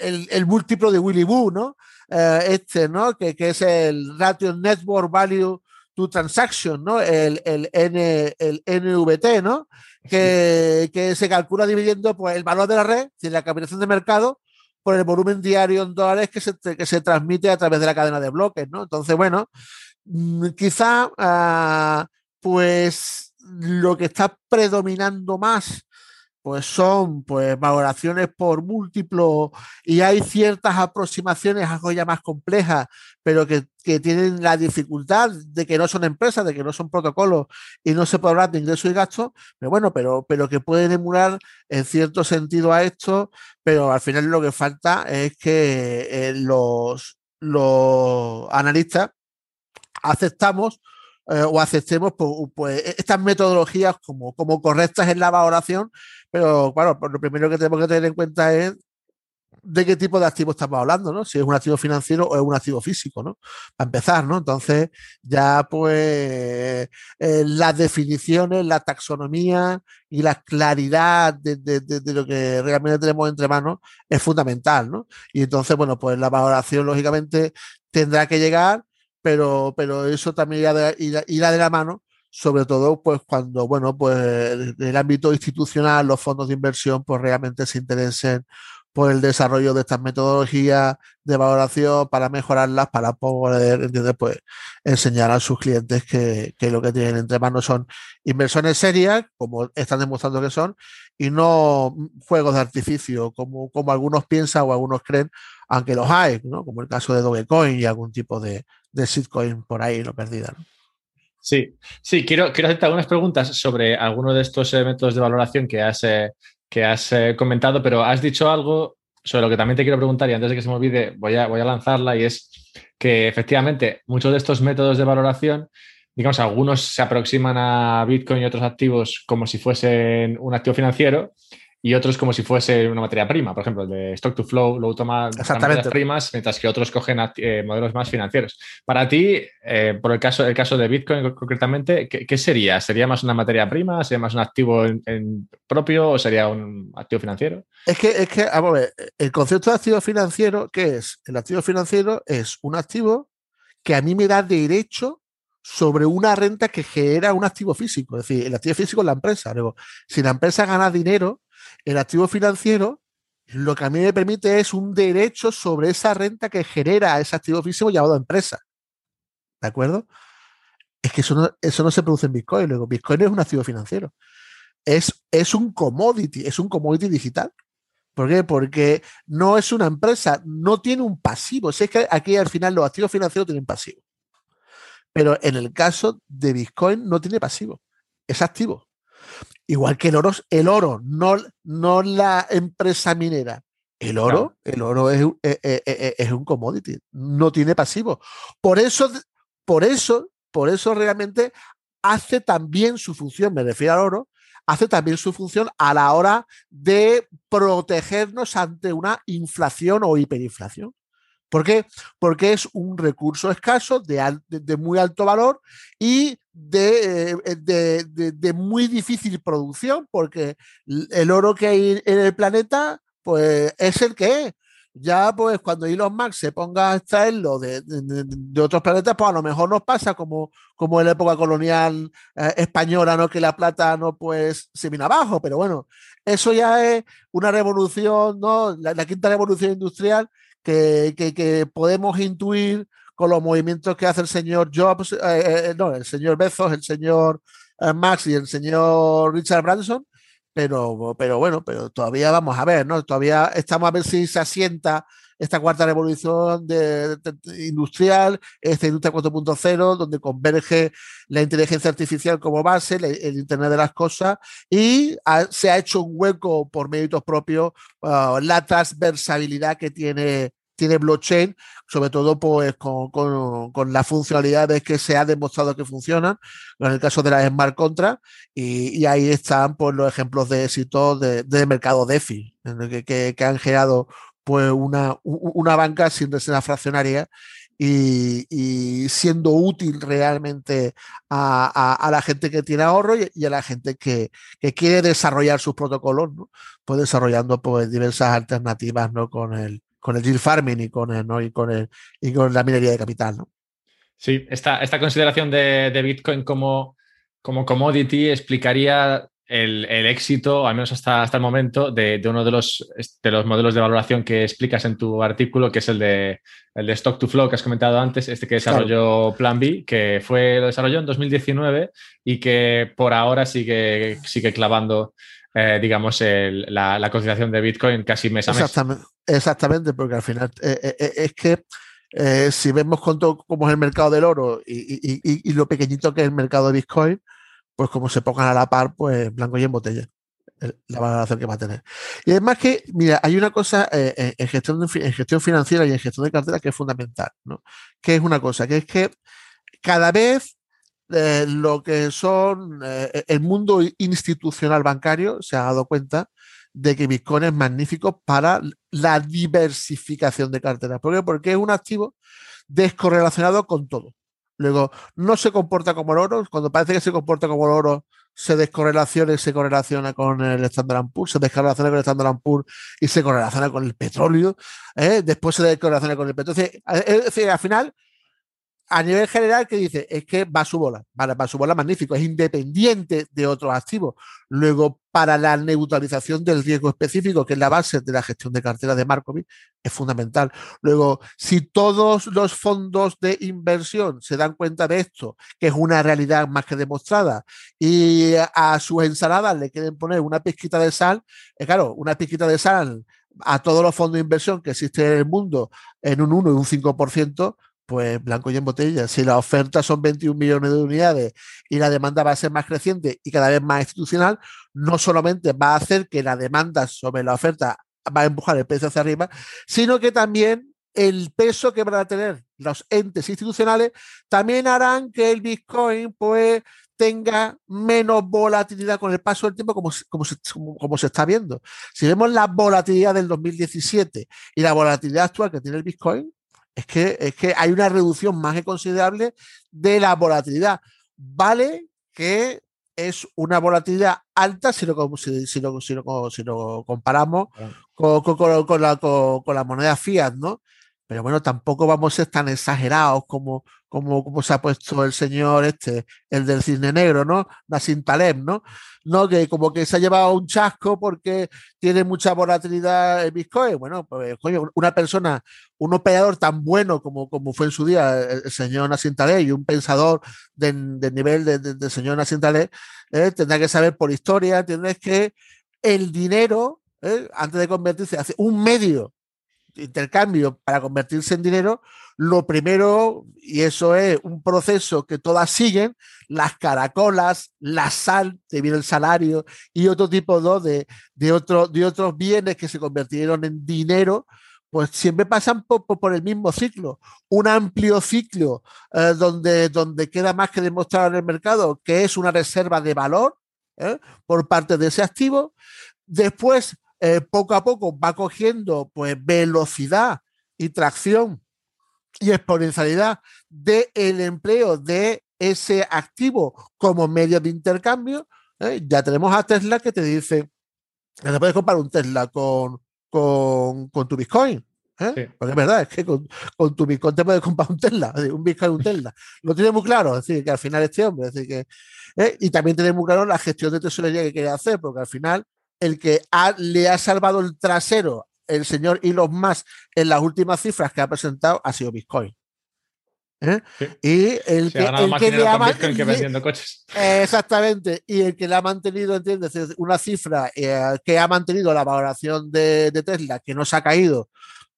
el, múltiplo de Willy Boo, ¿no? Eh, este, ¿no? Que, es el Ratio Network Value to Transaction, ¿no? El, el, N, el NVT, ¿no? Que, que, se calcula dividiendo pues, el valor de la red, y la capitalización de mercado, por el volumen diario en dólares que se, que se transmite a través de la cadena de bloques, ¿no? Entonces, bueno, mm, quizá, ah, pues lo que está predominando más pues son pues valoraciones por múltiplo y hay ciertas aproximaciones algo ya más complejas, pero que, tienen la dificultad de que no son empresas, de que no son protocolos y no se puede hablar de ingresos y gastos, pero bueno, pero, pero que pueden emular en cierto sentido a esto, pero al final lo que falta es que eh, los, los analistas aceptamos eh, o aceptemos pues, pues, estas metodologías como, como correctas en la valoración, pero claro, pues, lo primero que tenemos que tener en cuenta es de qué tipo de activo estamos hablando, ¿no? Si es un activo financiero o es un activo físico, ¿no? Para empezar, ¿no? Entonces, ya pues eh, las definiciones, la taxonomía y la claridad de, de, lo que realmente tenemos entre manos es fundamental, ¿no? Y entonces, bueno, pues la valoración, lógicamente, tendrá que llegar pero, pero eso también irá de, la mano, sobre todo pues cuando, bueno, pues en el ámbito institucional, los fondos de inversión pues realmente se interesen por el desarrollo de estas metodologías de valoración para mejorarlas, para poder Pues, enseñar a sus clientes que, que, lo que tienen entre manos son inversiones serias, como están demostrando que son, y no juegos de artificio, como, como algunos piensan o algunos creen, aunque los hay, ¿no? como el caso de Dogecoin y algún tipo de, de shitcoin por ahí no perdida. Sí, sí, quiero, quiero hacerte algunas preguntas sobre alguno de estos eh, métodos de valoración que has, eh, que has eh, comentado, pero has dicho algo sobre lo que también te quiero preguntar y antes de que se me olvide voy a, voy a lanzarla y es que efectivamente muchos de estos métodos de valoración, digamos, algunos se aproximan a Bitcoin y otros activos como si fuesen un activo financiero y otros como si fuese una materia prima. Por ejemplo, el de Stock to Flow lo toma materias primas, mientras que otros cogen eh, modelos más financieros. Para ti, eh, por el caso, el caso de Bitcoin concretamente, ¿qué, sería? ¿Sería más una materia prima? ¿Sería más un activo en, propio o sería un activo financiero? Es que, es que, vamos a ver, el concepto de activo financiero, ¿qué es? El activo financiero es un activo que a mí me da derecho sobre una renta que genera un activo físico. Es decir, el activo físico es la empresa. Luego, si la empresa gana dinero, el activo financiero lo que a mí me permite es un derecho sobre esa renta que genera ese activo físico llamado empresa. ¿De acuerdo? Es que eso no, eso no se produce en Bitcoin. Luego, Bitcoin es un activo financiero. Es, es un commodity, es un commodity digital. ¿Por qué? Porque no es una empresa, no tiene un pasivo. Si es que aquí al final los activos financieros tienen pasivo. Pero en el caso de Bitcoin no tiene pasivo, es activo. Igual que el oro, el oro, no, no la empresa minera. El oro, el oro es, eh, eh, eh, es, un commodity, no tiene pasivo. Por eso, por eso, por eso realmente hace también su función, me refiero al oro, hace también su función a la hora de protegernos ante una inflación o hiperinflación. ¿Por qué? Porque es un recurso escaso, de, muy alto valor y eh, de, de, muy difícil producción, porque el oro que hay en el planeta, pues es el que es ya pues cuando Elon Musk se ponga a extraerlo de, de, otros planetas, pues a lo mejor nos pasa como, como en la época colonial eh, española, ¿no? Que la plata no pues se viene abajo, pero bueno, eso ya es una revolución, ¿no? La, quinta revolución industrial que, que, podemos intuir con los movimientos que hace el señor Jobs, eh, eh, no, el señor Bezos, el señor Max y el señor Richard Branson, pero, pero bueno, pero todavía vamos a ver, ¿no? Todavía estamos a ver si se asienta esta cuarta revolución de, industrial, esta industria 4.0, donde converge la inteligencia artificial como base, el, Internet de las cosas, y se ha hecho un hueco por méritos propios uh, la transversabilidad que tiene tiene blockchain, sobre todo pues con, con, las funcionalidades que se ha demostrado que funcionan, en el caso de las smart contracts, y, ahí están pues, los ejemplos de éxito de, mercado DeFi, que, que, han generado pues una, una banca sin reserva fraccionaria y, siendo útil realmente a, la gente que tiene ahorro y, a la gente que, quiere desarrollar sus protocolos, pues desarrollando pues diversas alternativas ¿no? con el con el yield farming y con, el, ¿no? y con, el, y con la minería de capital. ¿no? Sí, esta, esta consideración de, de Bitcoin como, como commodity explicaría el, el, éxito, al menos hasta, hasta el momento, de, de, uno de los, de los modelos de valoración que explicas en tu artículo, que es el de, el de Stock to Flow que has comentado antes, este que desarrolló Plan B, que fue, lo desarrolló en 2019 y que por ahora sigue, sigue clavando eh, digamos, la, la, cotización de Bitcoin casi mes a mes. Exactamente, exactamente porque al final eh, eh, es que si vemos cómo es el mercado del oro y, lo pequeñito que es el mercado de Bitcoin, pues como se pongan a la par, pues blanco y en botella la valoración que va a tener. Y además que, mira, hay una cosa en, gestión en gestión financiera y en gestión de cartera que es fundamental, ¿no? Que es una cosa, que es que cada vez eh, lo que son eh, el mundo institucional bancario se ha dado cuenta de que Bitcoin es magnífico para la diversificación de carteras. ¿Por qué? Porque es un activo descorrelacionado con todo. Luego, no se comporta como el oro. Cuando parece que se comporta como el oro, se descorrelaciona y se correlaciona con el Standard Poor's, se descorrelaciona con el Standard Poor's y se correlaciona con el petróleo. ¿eh? Después se descorrelaciona con el petróleo. Es decir, al final, a nivel general, que dice? Es que va a su bola, vale, va su bola magnífico, es independiente de otros activos. Luego, para la neutralización del riesgo específico, que es la base de la gestión de carteras de Markovic, es fundamental. Luego, si todos los fondos de inversión se dan cuenta de esto, que es una realidad más que demostrada, y a sus ensaladas le quieren poner una pizquita de sal, es claro, una pizquita de sal a todos los fondos de inversión que existen en el mundo en un 1 y un 5%, pues blanco y en botella. Si la oferta son 21 millones de unidades y la demanda va a ser más creciente y cada vez más institucional, no solamente va a hacer que la demanda sobre la oferta va a empujar el precio hacia arriba, sino que también el peso que van a tener los entes institucionales también harán que el Bitcoin pues tenga menos volatilidad con el paso del tiempo como, como, se, como, se está viendo. Si vemos la volatilidad del 2017 y la volatilidad actual que tiene el Bitcoin, es que, es que hay una reducción más que considerable de la volatilidad. Vale que es una volatilidad alta si lo, si, si lo, si lo, comparamos con, con, con, la, con, la moneda fiat, ¿no? Pero bueno, tampoco vamos a ser tan exagerados como, como, como se ha puesto el señor este, el del cisne negro, ¿no? Nassim Taleb, ¿no? No, que como que se ha llevado un chasco porque tiene mucha volatilidad en Bitcoin. Bueno, pues coño, una persona, un operador tan bueno como, como fue en su día el, señor Nassim Taleb y un pensador del de nivel del de, señor Nassim Taleb, eh, tendrá que saber por historia, tienes que el dinero, eh, antes de convertirse, hace un medio intercambio para convertirse en dinero, lo primero, y eso es un proceso que todas siguen, las caracolas, la sal, te viene el salario y otro tipo de, de, de otros bienes que se convirtieron en dinero, pues siempre pasan por, por, el mismo ciclo, un amplio ciclo eh, donde, donde queda más que demostrar en el mercado que es una reserva de valor, ¿eh? por parte de ese activo. Después, eh, poco a poco, va cogiendo pues, velocidad y tracción y exponencialidad del empleo de ese activo como medio de intercambio. ¿eh? Ya tenemos a Tesla que te dice que te puedes comprar un Tesla con, con, con tu Bitcoin. ¿eh? Porque es verdad, es que con, con, tu Bitcoin te puedes comprar un Tesla, un Bitcoin, un Tesla. Lo tiene muy claro, es decir, que al final este hombre, es decir, que, ¿eh? y también tiene muy claro la gestión de tesorería que quiere hacer, porque al final el que ha, le ha salvado el trasero el señor Elon Musk en las últimas cifras que ha presentado ha sido Bitcoin. ¿Eh? Y el que, el que le ha coches. exactamente. Y el que le ha mantenido, ¿entiendes? Una cifra eh, que ha mantenido la valoración de, de, Tesla, que no se ha caído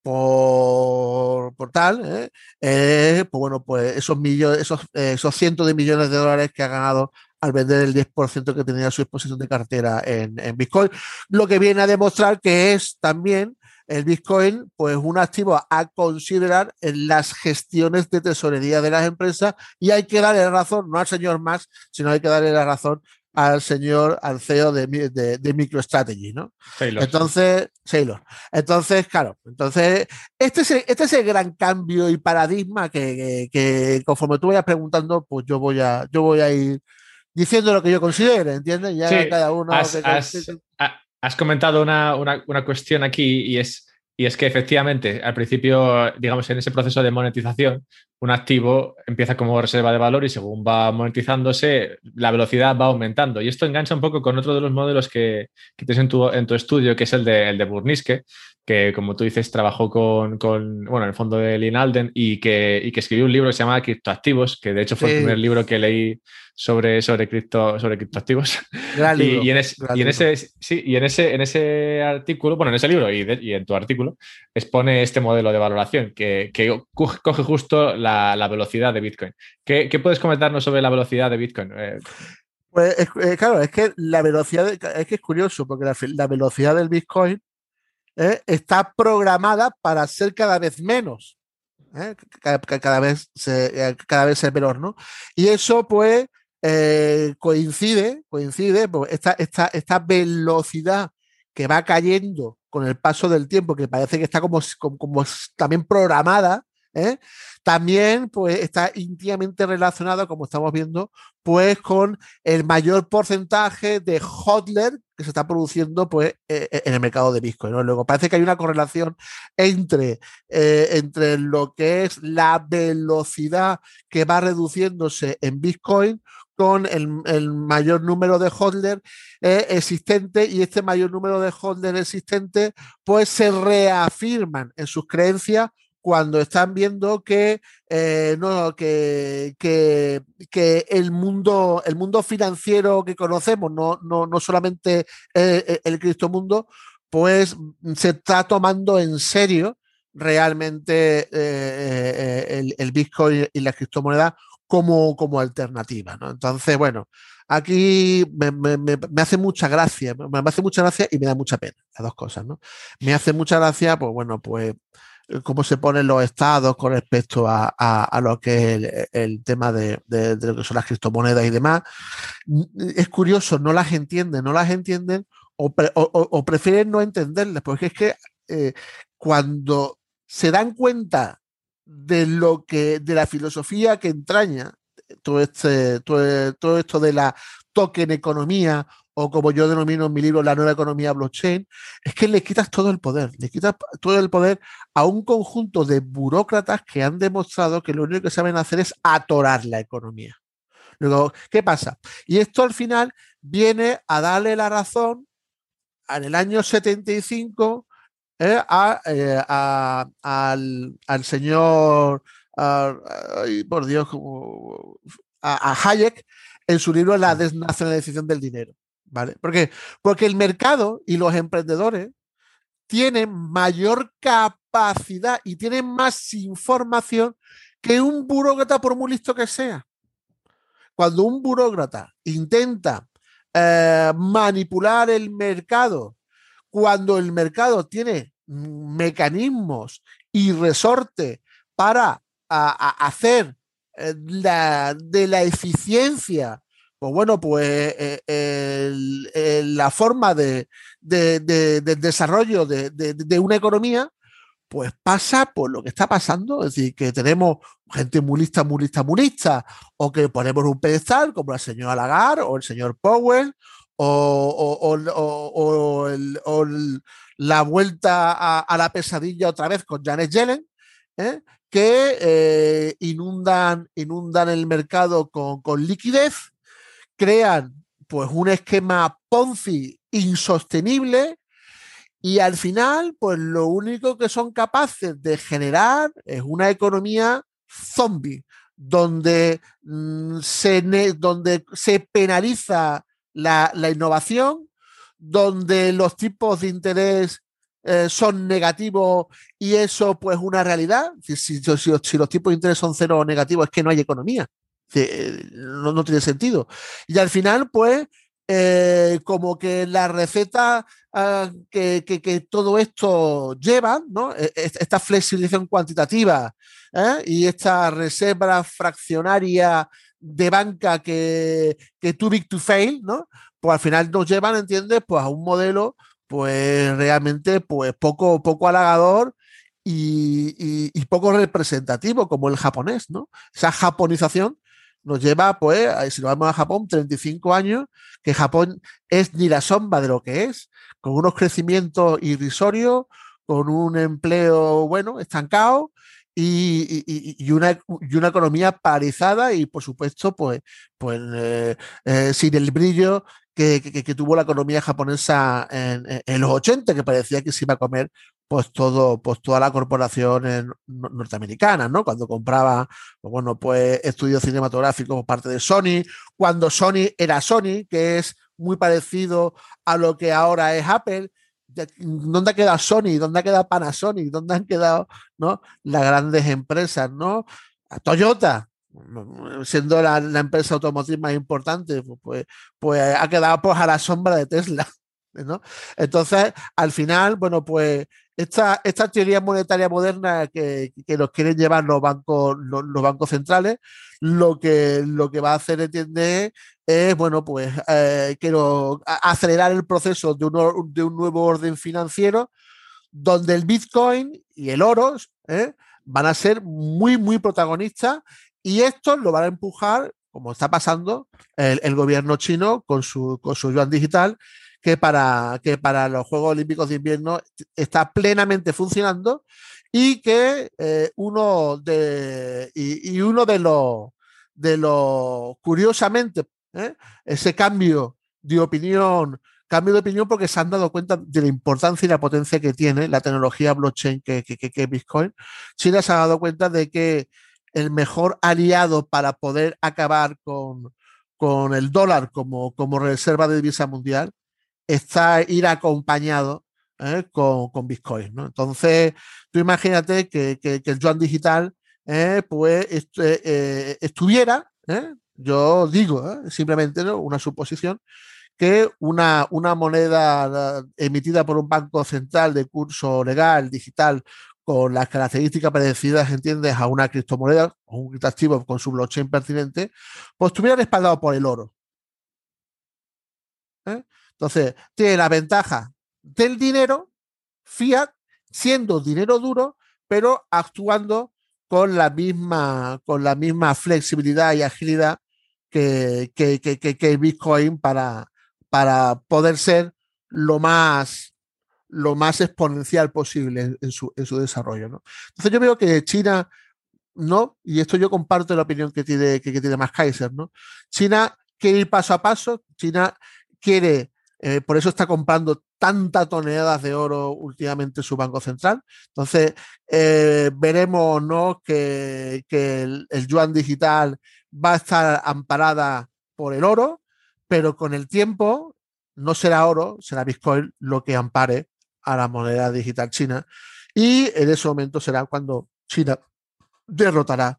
por, por tal, eh pues bueno, pues esos millones, esos, esos cientos de millones de dólares que ha ganado al vender el 10% que tenía su exposición de cartera en, en, Bitcoin, lo que viene a demostrar que es también el Bitcoin, pues un activo a considerar en las gestiones de tesorería de las empresas y hay que darle la razón, no al señor Max, sino hay que darle la razón al señor, al CEO de, de, de MicroStrategy, ¿no? Sailor. Entonces, Sailor. Entonces, claro, entonces, este es, el, este es el gran cambio y paradigma que, que, que, conforme tú vayas preguntando, pues yo voy a, yo voy a ir diciendo lo que yo considere, ¿entiendes? Ya sí, cada uno. Has, de, has, has comentado una, una, una, cuestión aquí y es, y es que efectivamente, al principio, digamos, en ese proceso de monetización, un activo empieza como reserva de valor y según va monetizándose, la velocidad va aumentando. Y esto engancha un poco con otro de los modelos que, que tienes en tu, en tu estudio, que es el de, el de Burniske, que como tú dices, trabajó con, con bueno, en el fondo de Lynn Alden y que, y que escribió un libro que se llama Criptoactivos, que de hecho fue sí. el primer libro que leí sobre, sobre, cripto, sobre criptoactivos. Gran y, libro, y, en, es, gran y en libro. ese, sí, y en ese, en ese artículo, bueno, en ese libro y, de, y en tu artículo, expone este modelo de valoración que, que coge justo la, la, velocidad de Bitcoin. ¿Qué, ¿Qué, puedes comentarnos sobre la velocidad de Bitcoin? Eh, pues eh, claro, es que la velocidad, de, es que es curioso, porque la, la velocidad del Bitcoin eh, está programada para ser cada vez menos. ¿eh? Cada, cada, vez se, cada vez es menor, ¿no? Y eso, pues, eh, coincide, coincide, pues, esta, esta, esta velocidad que va cayendo con el paso del tiempo, que parece que está como, como, también programada, ¿eh? también pues está íntimamente relacionado, como estamos viendo, pues con el mayor porcentaje de hodler que se está produciendo pues eh, en el mercado de Bitcoin. Luego parece que hay una correlación entre, eh, entre lo que es la velocidad que va reduciéndose en Bitcoin con el, el, mayor número de hodler eh, existente y este mayor número de hodler existente pues se reafirman en sus creencias cuando están viendo que, eh, no, que, que, el, mundo, el mundo financiero que conocemos, no, no, no solamente eh, el criptomundo, pues se está tomando en serio realmente el, el, Bitcoin y la criptomoneda como, como alternativa. ¿no? Entonces, bueno, aquí me, me, hace mucha gracia, me hace mucha gracia y me da mucha pena, las dos cosas, ¿no? Me hace mucha gracia, pues bueno, pues cómo se ponen los estados con respecto a, a, lo que es el, tema de, de, de, lo que son las criptomonedas y demás. Es curioso, no las entienden, no las entienden o, pre, o, o prefieren no entenderlas, porque es que eh, cuando se dan cuenta de lo que, de la filosofía que entraña todo, este, todo, todo esto de la token economía o como yo denomino en mi libro la nueva economía blockchain, es que le quitas todo el poder, le quitas todo el poder a un conjunto de burócratas que han demostrado que lo único que saben hacer es atorar la economía. Luego, ¿qué pasa? Y esto al final viene a darle la razón en el año 75 eh, a, eh, a, al, al, señor, a, ay, por Dios, a, Hayek en su libro La desnacionalización del dinero. ¿Vale? Porque, porque el mercado y los emprendedores tienen mayor capacidad y tienen más información que un burócrata por muy listo que sea. Cuando un burócrata intenta eh, manipular el mercado, cuando el mercado tiene mecanismos y resorte para hacer eh, la, de la eficiencia pues bueno, pues eh, la forma de, desarrollo de, una economía, pues pasa por lo que está pasando, es decir, que tenemos gente muy lista, muy lista, muy lista, o que ponemos un pedestal como la señora Lagarde o el señor Powell, o, la vuelta a, la pesadilla otra vez con Janet Yellen, ¿eh? que eh, inundan, inundan el mercado con, con liquidez crean pues un esquema Ponzi insostenible y al final pues lo único que son capaces de generar es una economía zombie donde, mm, se, donde se penaliza la, innovación, donde los tipos de interés eh, son negativos y eso pues una realidad. Si, los tipos de interés son cero o negativos es que no hay economía no, tiene sentido. Y al final, pues, eh, como que la receta ah, que, todo esto lleva, ¿no? E, e, esta flexibilización cuantitativa ¿eh? y esta reserva fraccionaria de banca que, que too big to fail, ¿no? Pues al final nos llevan, ¿entiendes? Pues a un modelo, pues realmente, pues poco, poco halagador y, y, poco representativo como el japonés, ¿no? Esa japonización nos lleva, pues, si nos vamos a Japón, 35 años, que Japón es ni la sombra de lo que es, con unos crecimientos irrisorios, con un empleo, bueno, estancado y, una, una, economía parizada y, por supuesto, pues, pues eh, eh, sin el brillo que, tuvo la economía japonesa en, en, los 80, que parecía que se iba a comer pues todo, pues toda la corporación norteamericana, ¿no? Cuando compraba, pues bueno, pues estudios cinematográficos por parte de Sony, cuando Sony era Sony, que es muy parecido a lo que ahora es Apple. ¿Dónde ha quedado Sony? ¿Dónde ha quedado Panasonic? ¿Dónde han quedado ¿no? las grandes empresas? ¿no? Toyota, siendo la, empresa automotriz más importante, pues, pues, pues ha quedado pues, a la sombra de Tesla. ¿no? Entonces, al final, bueno, pues esta, esta teoría monetaria moderna que, que, nos quieren llevar los bancos, los, bancos centrales, lo que, lo que va a hacer, entiende, es, bueno, pues eh, quiero acelerar el proceso de un, de un nuevo orden financiero donde el Bitcoin y el oro ¿eh? van a ser muy, muy protagonistas y esto lo van a empujar, como está pasando, el, gobierno chino con su, con su yuan digital que para, que para los Juegos Olímpicos de Invierno está plenamente funcionando y que eh, uno de y, uno de los de los curiosamente ¿eh? ese cambio de opinión cambio de opinión porque se han dado cuenta de la importancia y la potencia que tiene la tecnología blockchain que, que, que Bitcoin. China se ha dado cuenta de que el mejor aliado para poder acabar con, con el dólar como, como reserva de divisa mundial está ir acompañado ¿eh? con, Bitcoin. Entonces, tú imagínate que, el yuan digital ¿eh? pues eh, estuviera, yo digo simplemente una suposición, que una, una moneda emitida por un banco central de curso legal, digital, con las características parecidas, ¿entiendes?, a una criptomoneda o un criptoactivo con su blockchain pertinente, pues estuviera respaldado por el oro. Entonces, tiene la ventaja del dinero, fiat, siendo dinero duro, pero actuando con la misma, con la misma flexibilidad y agilidad que, que, que, que Bitcoin para, para poder ser lo más, lo más exponencial posible en, su, en su, desarrollo. ¿no? Entonces yo veo que China, no, y esto yo comparto la opinión que tiene, que, que tiene Kaiser, ¿no? China quiere ir paso a paso, China quiere eh, por eso está comprando tantas toneladas de oro últimamente su Banco Central. Entonces, eh, veremos ¿no? que, el, yuan digital va a estar amparada por el oro, pero con el tiempo no será oro, será Bitcoin lo que ampare a la moneda digital china. Y en ese momento será cuando China derrotará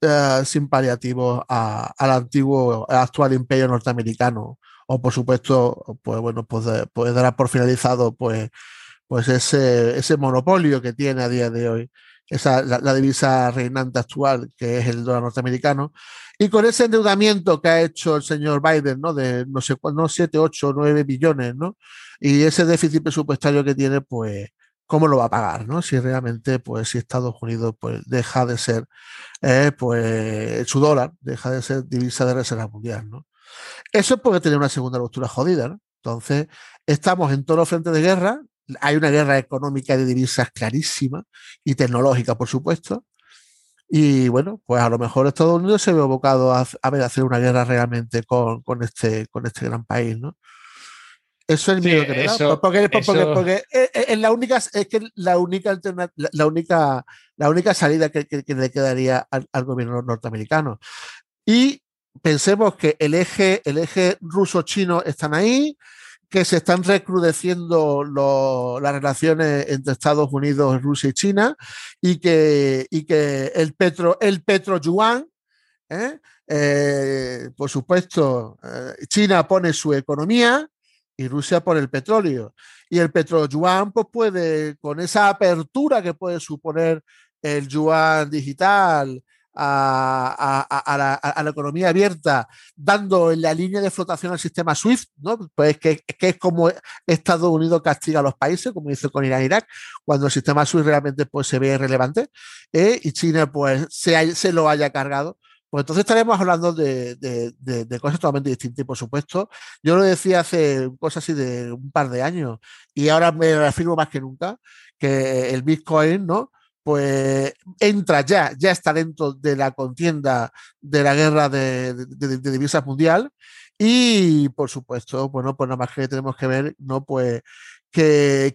eh, sin paliativo al antiguo, al actual imperio norteamericano o por supuesto, pues bueno, pues, pues dará por finalizado pues, pues ese, ese monopolio que tiene a día de hoy esa, la, divisa reinante actual, que es el dólar norteamericano, y con ese endeudamiento que ha hecho el señor Biden, ¿no? De no sé cuánto, 7, 8, 9 billones, ¿no? Y ese déficit presupuestario que tiene, pues, ¿cómo lo va a pagar, ¿no? Si realmente, pues, si Estados Unidos, pues, deja de ser, eh, pues, su dólar, deja de ser divisa de reserva mundial, ¿no? Eso es porque tiene una segunda ruptura jodida, ¿no? Entonces, estamos en todos los frentes de guerra, hay una guerra económica de divisas clarísima y tecnológica, por supuesto. Y bueno, pues a lo mejor Estados Unidos se ve abocado a, hacer una guerra realmente con, este, con este gran país, ¿no? Eso es el miedo que me da. Porque, porque, es, la única, es que la única la, única, la única salida que, le quedaría al, al, gobierno norteamericano. Y pensemos que el eje, el eje ruso-chino están ahí, que se están recrudeciendo las relaciones entre Estados Unidos, Rusia y China y que, el petro, el petro yuan, ¿eh? Eh, por supuesto, eh, China pone su economía y Rusia pone el petróleo. Y el petro yuan pues puede, con esa apertura que puede suponer el yuan digital, a, la, economía abierta, dando en la línea de flotación al sistema SWIFT, ¿no? Pues que, es como Estados Unidos castiga a los países, como hizo con Irán Irak, cuando el sistema SWIFT realmente pues, se ve relevante ¿eh? y China pues se, se lo haya cargado. Pues entonces estaremos hablando de, de, cosas totalmente distintas. Y por supuesto, yo lo decía hace cosas así de un par de años y ahora me reafirmo más que nunca que el Bitcoin, ¿no? Pues entra ya, ya está dentro de la contienda de la guerra de, divisas mundial. Y por supuesto, bueno, pues nada más que tenemos que ver, ¿no? Pues que,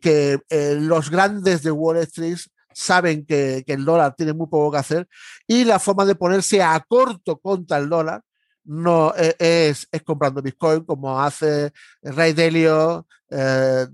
eh, los grandes de Wall Street saben que, el dólar tiene muy poco que hacer y la forma de ponerse a corto contra el dólar no e, es, es comprando Bitcoin como hace Ray Dalio, eh,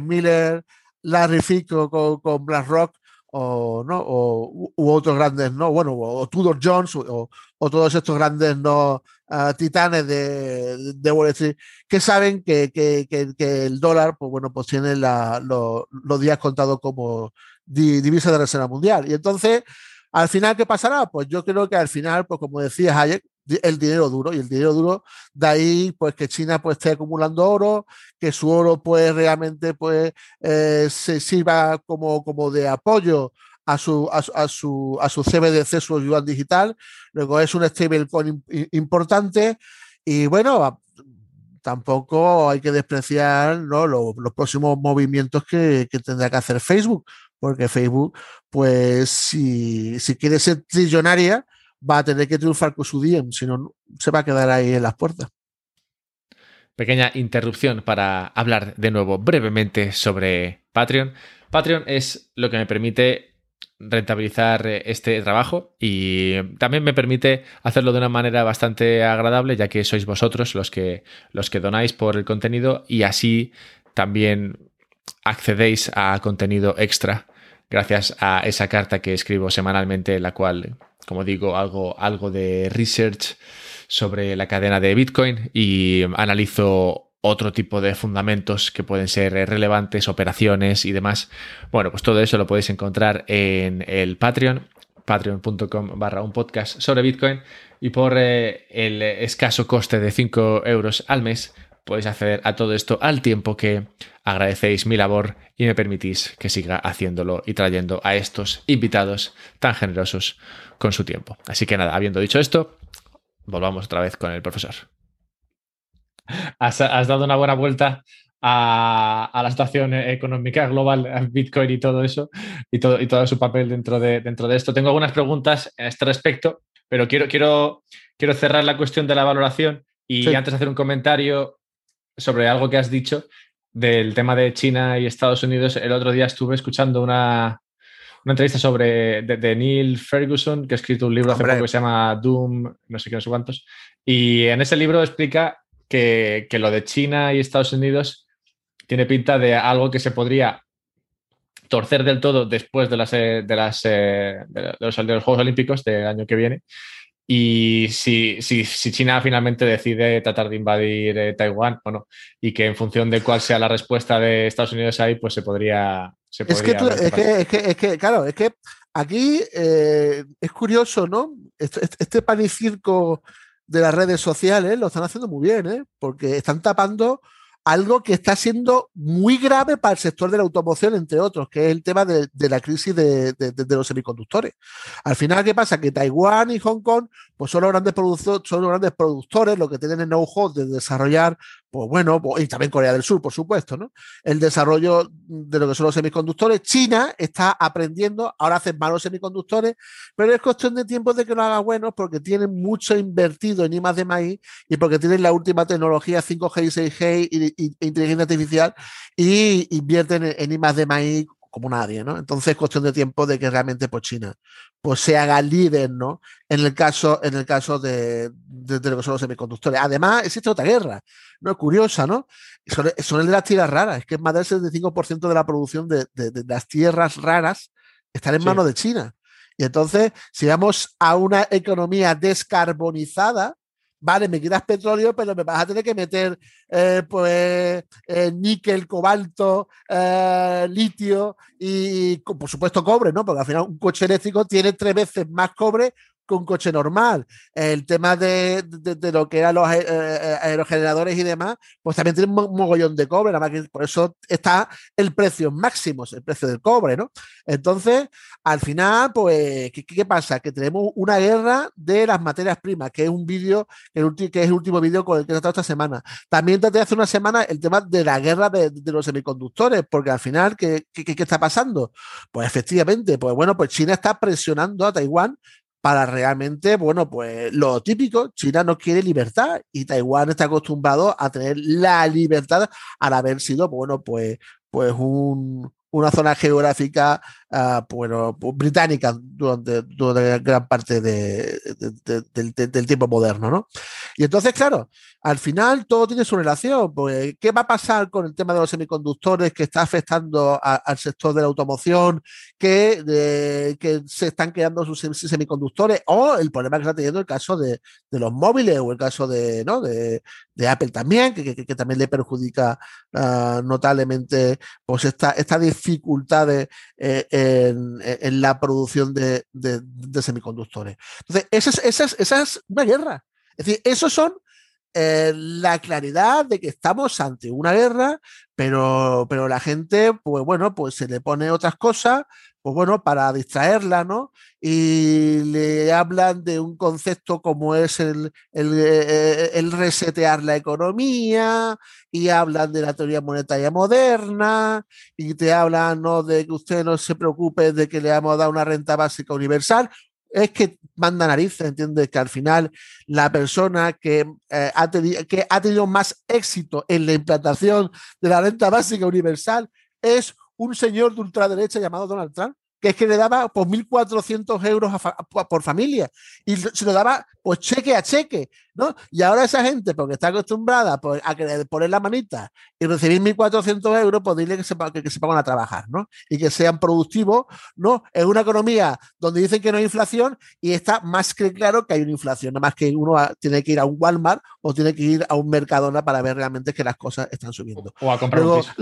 Miller, Larry Fico con, con BlackRock o, ¿no? o u otros grandes, ¿no? Bueno, o Tudor Jones o, todos estos grandes ¿no? Ah, titanes de, de, Wall Street que saben que, que, que, el dólar, pues bueno, pues tiene la, los días contados como divisa de reserva mundial. Y entonces, al final, ¿qué pasará? Pues yo creo que al final, pues como decía Hayek, el dinero duro y el dinero duro de ahí pues que China pues esté acumulando oro que su oro pues realmente pues eh, se sirva como, como de apoyo a su, a, su, a su CBDC, su yuan digital. Luego es un stablecoin importante y bueno, tampoco hay que despreciar ¿no? los, próximos movimientos que, que, tendrá que hacer Facebook, porque Facebook, pues si, si quiere ser trillonaria, va a tener que triunfar con su DM, si no, se va a quedar ahí en las puertas. Pequeña interrupción para hablar de nuevo brevemente sobre Patreon. Patreon es lo que me permite rentabilizar este trabajo y también me permite hacerlo de una manera bastante agradable ya que sois vosotros los que los que donáis por el contenido y así también accedéis a contenido extra gracias a esa carta que escribo semanalmente, la cual, como digo, hago algo de research sobre la cadena de Bitcoin y analizo otro tipo de fundamentos que pueden ser relevantes, operaciones y demás. Bueno, pues todo eso lo podéis encontrar en el Patreon, patreon.com barra un podcast sobre Bitcoin y por eh, el escaso coste de 5 euros al mes podéis acceder a todo esto al tiempo que agradecéis mi labor y me permitís que siga haciéndolo y trayendo a estos invitados tan generosos con su tiempo. Así que nada, habiendo dicho esto, volvamos otra vez con el profesor. Has, dado una buena vuelta a, la situación económica global, Bitcoin y todo eso, y todo, y todo su papel dentro de, dentro de esto. Tengo algunas preguntas a este respecto, pero quiero, quiero, quiero cerrar la cuestión de la valoración y antes de hacer un comentario, sobre algo que has dicho del tema de China y Estados Unidos. El otro día estuve escuchando una, entrevista sobre de, Neil Ferguson, que ha escrito un libro hace poco que se llama Doom, no sé qué, no sé cuántos. Y en ese libro explica que, lo de China y Estados Unidos tiene pinta de algo que se podría torcer del todo después de las, eh, de, las, eh, de, los, de los Juegos Olímpicos del año que viene. Y si, si, si, China finalmente decide tratar de invadir eh, Taiwán o no, y que en función de cuál sea la respuesta de Estados Unidos ahí, pues se podría... es, que es, que, es, que, claro, es que aquí eh, es curioso, ¿no? Este, este, este pan y circo de las redes sociales lo están haciendo muy bien, ¿eh? Porque están tapando algo que está siendo muy grave para el sector de la automoción, entre otros, que es el tema de, la crisis de, los semiconductores. Al final, ¿qué pasa? Que Taiwán y Hong Kong pues son los grandes, son los grandes productores, lo que tienen el know-how de desarrollar pues bueno, pues, y también Corea del Sur, por supuesto, ¿no? El desarrollo de lo que son los semiconductores. China está aprendiendo, ahora hacen malos semiconductores, pero es cuestión de tiempo de que lo haga bueno porque tienen mucho invertido en I de maíz y porque tienen la última tecnología 5G y 6G y, inteligencia artificial y invierten en, en I de maíz como nadie, ¿no? Entonces es cuestión de tiempo de que realmente pues China pues se haga líder, ¿no? En el caso, en el caso de, de, lo que son los semiconductores. Además, existe otra guerra, ¿no? Es curiosa, ¿no? Son, son el de las tierras raras, es que más del 75% de la producción de, de, las tierras raras están en manos de China. Y entonces, si vamos a una economía descarbonizada, vale, me quitas petróleo, pero me vas a tener que meter eh, pues eh, níquel, cobalto, eh, litio y, por supuesto cobre, ¿no? Porque al final un coche eléctrico tiene tres veces más cobre con coche normal. El tema de, lo que eran los eh, eh, aerogeneradores y demás, pues también tiene un mogollón de cobre, nada más que por eso está el precio máximo, el precio del cobre, ¿no? Entonces, al final, pues, ¿qué, pasa? Que tenemos una guerra de las materias primas, que es un vídeo, que, es el último vídeo con el que he tratado esta semana. También traté hace una semana el tema de la guerra de, los semiconductores, porque al final, ¿qué, qué, qué está pasando? Pues efectivamente, pues bueno, pues China está presionando a Taiwán para realmente, bueno, pues lo típico, China no quiere libertad y Taiwán está acostumbrado a tener la libertad al haber sido, bueno, pues, pues un, una zona geográfica uh, bueno, pues, británica durante, durante, gran parte de, de, de, del tiempo moderno. ¿no? Y entonces, claro, al final todo tiene su relación. Pues, ¿Qué va a pasar con el tema de los semiconductores que está afectando al sector de la automoción, que, que se están quedando sus semiconductores? O el problema que está teniendo el caso de, de los móviles o el caso de, ¿no? de, Apple también, que, que, que, también le perjudica uh, notablemente pues esta, esta dificultad de, eh, en, la producción de, semiconductores. Entonces, esa es, esa, es, esa es una guerra. Es decir, esos son eh, la claridad de que estamos ante una guerra, pero, pero la gente, pues bueno, pues se le pone otras cosas, pues bueno, para distraerla, ¿no? Y le hablan de un concepto como es el, el, eh, el resetear la economía, y hablan de la teoría monetaria moderna, y te hablan, ¿no? De que usted no se preocupe de que le a dar una renta básica universal es que manda narices, ¿entiendes? Que al final la persona que, eh, ha que ha tenido más éxito en la implantación de la renta básica universal es un señor de ultraderecha llamado Donald Trump, que es que le daba pues 1.400 euros por familia y se lo daba pues cheque a cheque, ¿no? Y ahora esa gente, porque está acostumbrada pues, a que poner la manita y recibir 1.400 euros, pues dile que se, que, se pongan a trabajar, ¿no? Y que sean productivos, ¿no? En una economía donde dicen que no hay inflación y está más que claro que hay una inflación, nada más que uno tiene que ir a un Walmart o tiene que ir a un Mercadona para ver realmente que las cosas están subiendo. O a comprar un piso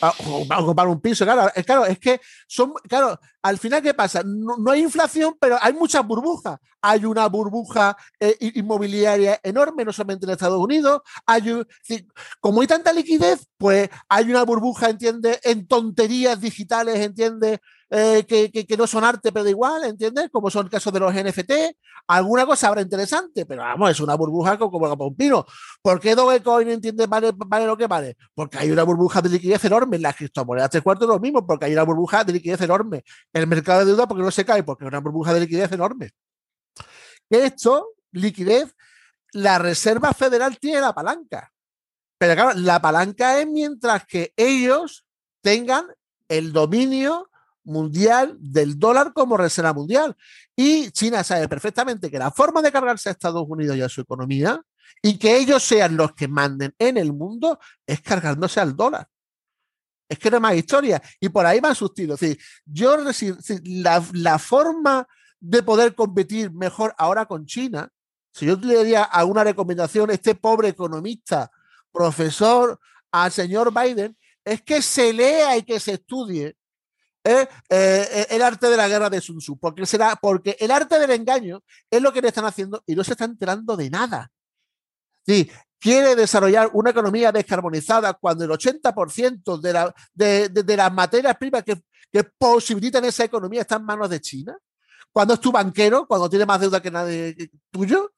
a, ocupar un piso. Claro, es, claro, es que son, claro, al final, ¿qué pasa? No, no hay inflación, pero hay muchas burbujas. Hay una burbuja eh, inmobiliaria enorme, no solamente en Estados Unidos. Hay, como hay tanta liquidez, pues hay una burbuja, ¿entiendes? En tonterías digitales, ¿entiendes? Eh, que, no son arte, pero igual, ¿entiendes? Como son el caso de los NFT. Alguna cosa habrá interesante, pero vamos, es una burbuja como, como un pino. ¿Por qué Dogecoin, entiendes, vale, vale lo que vale? Porque hay una burbuja de liquidez enorme. En las criptomonedas tres cuartos lo mismo, porque hay una burbuja de liquidez enorme. El mercado de deuda, porque no se cae, porque es una burbuja de liquidez enorme. Esto, liquidez, la Reserva Federal tiene la palanca. Pero claro, la palanca es mientras que ellos tengan el dominio mundial del dólar como reserva mundial. Y China sabe perfectamente que la forma de cargarse a Estados Unidos y a su economía y que ellos sean los que manden en el mundo es cargándose al dólar. Es que no hay más historia. Y por ahí va sustido. Es decir, yo la, la forma de poder competir mejor ahora con China, si yo le daría alguna recomendación a este pobre economista, profesor, al señor Biden, es que se lea y que se estudie ¿eh? Eh, el arte de la guerra de Sun Tzu, porque será, porque el arte del engaño es lo que le están haciendo y no se está enterando de nada. Sí, quiere desarrollar una economía descarbonizada cuando el 80% de, la, de, de, las materias primas que, que, posibilitan esa economía están en manos de China, cuando es tu banquero, cuando tiene más deuda que nadie tuyo,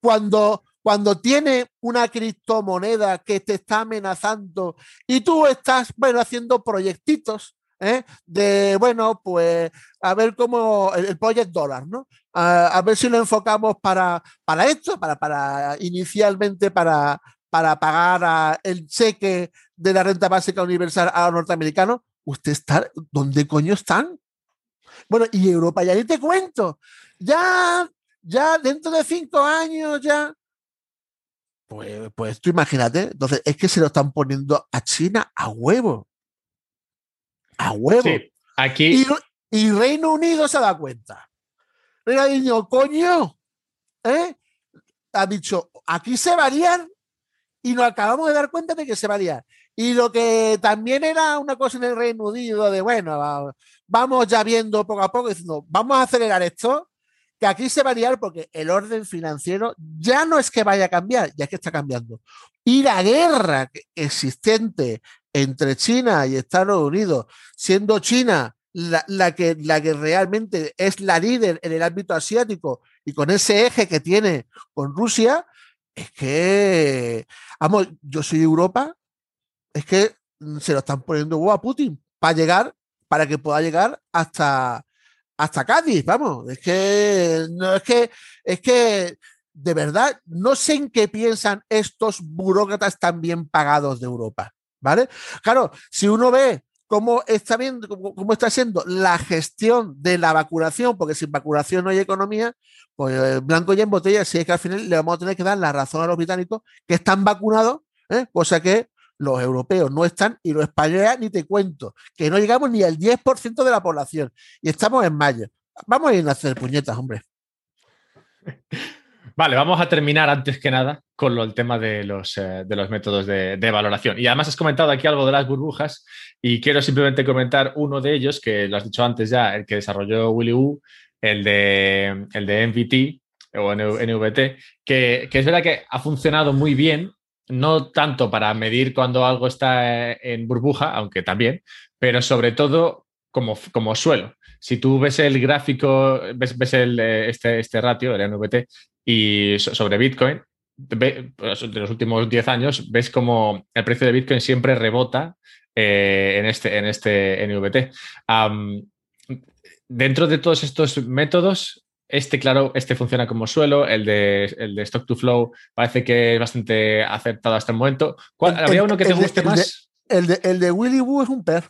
cuando, cuando tiene una criptomoneda que te está amenazando y tú estás, bueno, haciendo proyectitos ¿eh? de, bueno, pues a ver cómo el, project dólar, ¿no? A, ver si lo enfocamos para, para esto, para, para inicialmente para, para pagar el cheque de la renta básica universal a los norteamericanos. ¿Usted está? ¿Dónde coño están? Bueno, y Europa, ya ni te cuento. Ya, ya dentro de cinco años, ya. Pues, pues tú imagínate. Entonces, es que se lo están poniendo a China a huevo a huevo. aquí. Y, Reino Unido se da cuenta. Reino Unido, coño, ¿eh? ha dicho, aquí se va a liar y nos acabamos de dar cuenta de que se va a liar. Y lo que también era una cosa en el Reino Unido de, bueno, vamos ya viendo poco a poco, diciendo, vamos a acelerar esto, que aquí se va a liar porque el orden financiero ya no es que vaya a cambiar, ya es que está cambiando. Y la guerra existente entre China y Estados Unidos, siendo China la, que, la que realmente es la líder en el ámbito asiático y con ese eje que tiene con Rusia, es que, vamos, yo soy Europa, es que se lo están poniendo a Putin para llegar, para que pueda llegar hasta, hasta Cádiz, vamos, es que, no, es que, es que, de verdad, no sé en qué piensan estos burócratas tan bien pagados de Europa. ¿Vale? Claro, si uno ve cómo está viendo, cómo, está siendo la gestión de la vacunación, porque sin vacunación no hay economía, pues eh, blanco y en botella, si es que al final le vamos a tener que dar la razón a los británicos que están vacunados, ¿eh? cosa que los europeos no están y los españoles ni te cuento, que no llegamos ni al 10% de la población y estamos en mayo. Vamos a ir a hacer puñetas, hombre. Vale, vamos a terminar antes que nada con lo, el tema de los, eh, de los métodos de, valoración. Y además has comentado aquí algo de las burbujas y quiero simplemente comentar uno de ellos, que lo has dicho antes ya, el que desarrolló Willy Wu, el de, el de NVT o NVT, que, que es verdad que ha funcionado muy bien, no tanto para medir cuando algo está en burbuja, aunque también, pero sobre todo como, como suelo. Si tú ves el gráfico, ves, ves el, eh, este, este ratio, el NVT, y sobre Bitcoin, pues, de los últimos 10 años, ves como el precio de Bitcoin siempre rebota eh, en, este, en este NVT. dentro de todos estos métodos, este, claro, este funciona como suelo, el de, el de Stock to Flow parece que es bastante acertado hasta el momento. ¿Cuál, ¿Habría uno que te guste más? el, de, el de Willy Woo es un PER.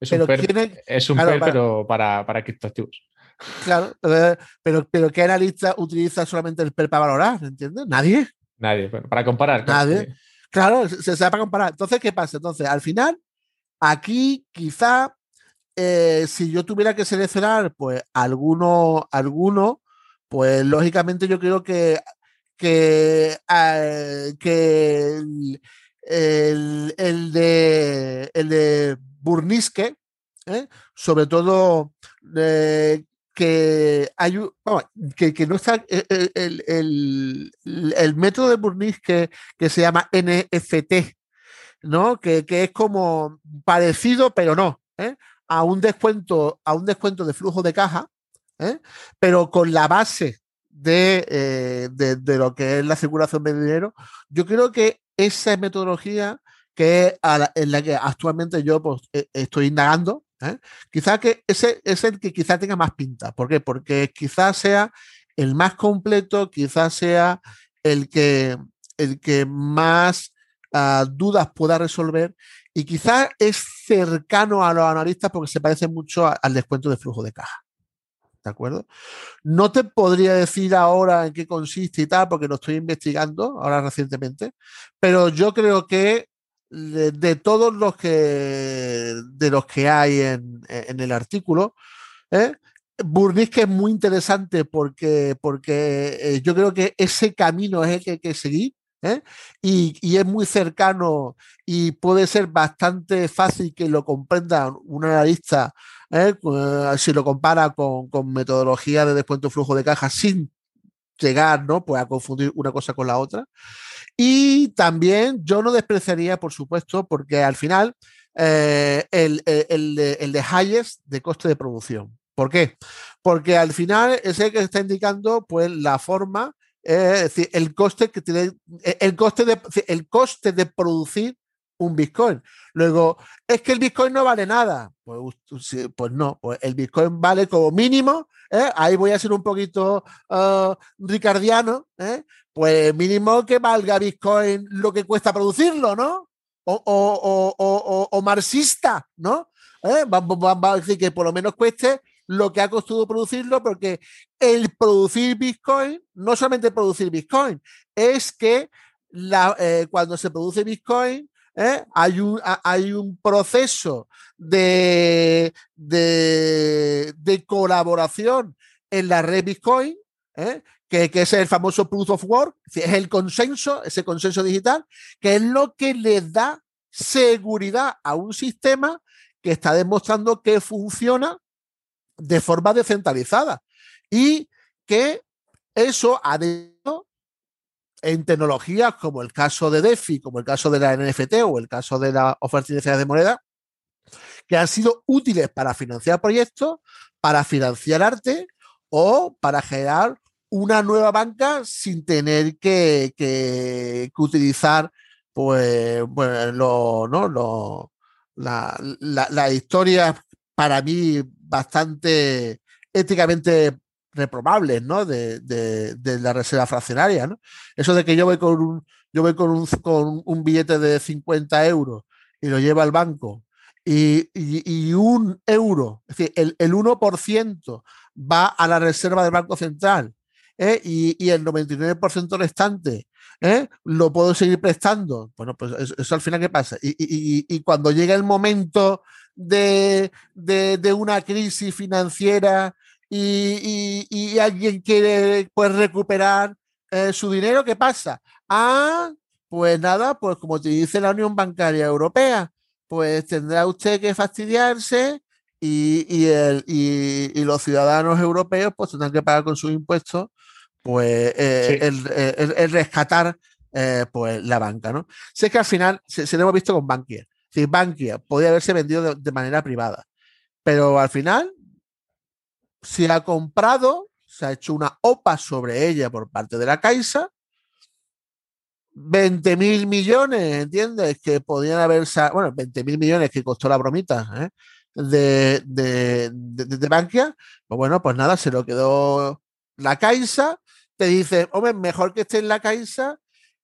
Es un PER, es un PER pero para, para criptoactivos. Claro, pero, pero ¿qué analista utiliza solamente el PER para valorar? ¿Entiendes? Nadie. Nadie, para comparar. Nadie. Claro, se, sabe para comparar. Entonces, ¿qué pasa? Entonces, al final, aquí quizá eh, si yo tuviera que seleccionar, pues alguno, alguno, pues lógicamente yo creo que, que, eh, que el, el, de, el de Burnisque, ¿eh? sobre todo que, hay, que, no está eh, eh, el, método de Burnish que, que, se llama NFT, ¿no? Que, es como parecido, pero no, ¿eh? a un descuento, a un descuento de flujo de caja, pero con la base de, de, lo que es la circulación de dinero. Yo creo que esa metodología que en la que actualmente yo pues, estoy indagando, ¿eh? Quizá que ese es el que quizá tenga más pinta. ¿Por qué? Porque quizás sea el más completo, quizás sea el que, el que más ah, dudas pueda resolver y quizás es cercano a los analistas porque se parece mucho al descuento de flujo de caja. ¿De acuerdo? No te podría decir ahora en qué consiste y tal, porque lo estoy investigando ahora recientemente, pero yo creo que de, todos los que de los que hay en, el artículo. ¿eh? Es muy interesante porque, porque eh, yo creo que ese camino es el que hay que seguir. ¿eh? y, es muy cercano y puede ser bastante fácil que lo comprenda un analista ¿eh? si lo compara con, con, metodología de descuento flujo de caja sin llegar ¿no? pues a confundir una cosa con la otra. Y también yo no despreciaría, por supuesto, porque al final eh, el, el, el, de highest de coste de producción. ¿Por qué? Porque al final es el que está indicando pues, la forma es decir, el coste que tiene, el coste de, el coste de producir un Bitcoin. Luego, es que el Bitcoin no vale nada. Pues, pues no, pues el Bitcoin vale como mínimo. ¿eh? Ahí voy a ser un poquito uh, ricardiano. ¿eh? Pues mínimo que valga Bitcoin lo que cuesta producirlo, ¿no? O, o, o, o marxista, ¿no? ¿Eh? Vamos, a decir que por lo menos cueste lo que ha costado producirlo, porque el producir Bitcoin, no solamente producir Bitcoin, es que la, cuando se produce Bitcoin, eh, hay, un, hay un proceso de, de, colaboración en la red Bitcoin, eh, que, que, es el famoso proof of work, es el consenso, ese consenso digital, que es lo que le da seguridad a un sistema que está demostrando que funciona de forma descentralizada y que eso ha en tecnologías como el caso de DeFi, como el caso de la NFT o el caso de la oferta de moneda, que han sido útiles para financiar proyectos, para financiar arte o para generar una nueva banca sin tener que, que, utilizar pues, bueno, ¿no? Lo, la, la, la historia para mí bastante éticamente reprobables, ¿no? De, la reserva fraccionaria, ¿no? Eso de que yo voy con un, yo voy con un, con un billete de 50 euros y lo llevo al banco y, un euro, es decir, el, el 1% va a la reserva del Banco Central ¿eh? y, el 99% restante ¿eh? lo puedo seguir prestando. Bueno, pues eso, eso, al final, ¿qué pasa? Y, cuando llega el momento de, de, una crisis financiera y, alguien quiere pues, recuperar eh, su dinero, ¿qué pasa? Ah, pues nada, pues como te dice la Unión Bancaria Europea, pues tendrá usted que fastidiarse y, el, y, los ciudadanos europeos pues tendrán que pagar con sus impuestos pues eh, el, rescatar eh, pues la banca, ¿no? Sé que al final se, se lo hemos visto con Bankia si Bankia podía haberse vendido de, manera privada, pero al final se ha comprado, se ha hecho una OPA sobre ella por parte de la Caixa, 20 mil millones, ¿entiendes? Que podían haber, bueno, 20 mil millones que costó la bromita ¿eh? de, de, de, Bankia, pues bueno, pues nada, se lo quedó la Caixa, te dice, hombre, mejor que esté en la Caixa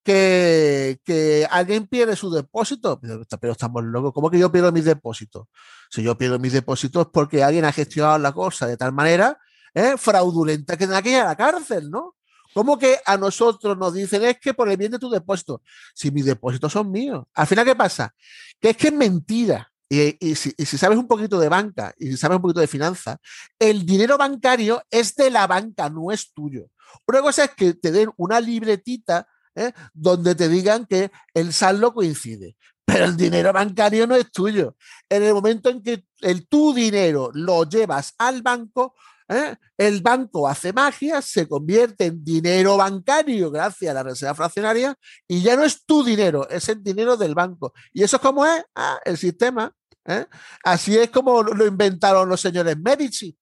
que, alguien pierde su depósito. Pero, estamos locos. ¿Cómo que yo pierdo mis depósitos? Si yo pierdo mis depósitos es porque alguien ha gestionado la cosa de tal manera ¿eh? fraudulenta que tenga que ir a la cárcel, ¿no? ¿Cómo que a nosotros nos dicen es que por el bien de tu depósito? Si mis depósitos son míos. Al final, ¿qué pasa? Que es que es mentira. Y, si, y, si, sabes un poquito de banca y si sabes un poquito de finanzas, el dinero bancario es de la banca, no es tuyo. Una cosa es que te den una libretita ¿eh? donde te digan que el saldo coincide. Pero el dinero bancario no es tuyo. En el momento en que el, tu dinero lo llevas al banco, ¿eh? el banco hace magia, se convierte en dinero bancario gracias a la reserva fraccionaria y ya no es tu dinero, es el dinero del banco. ¿Y eso es como es? Ah, el sistema. ¿eh? Así es como lo inventaron los señores Medici.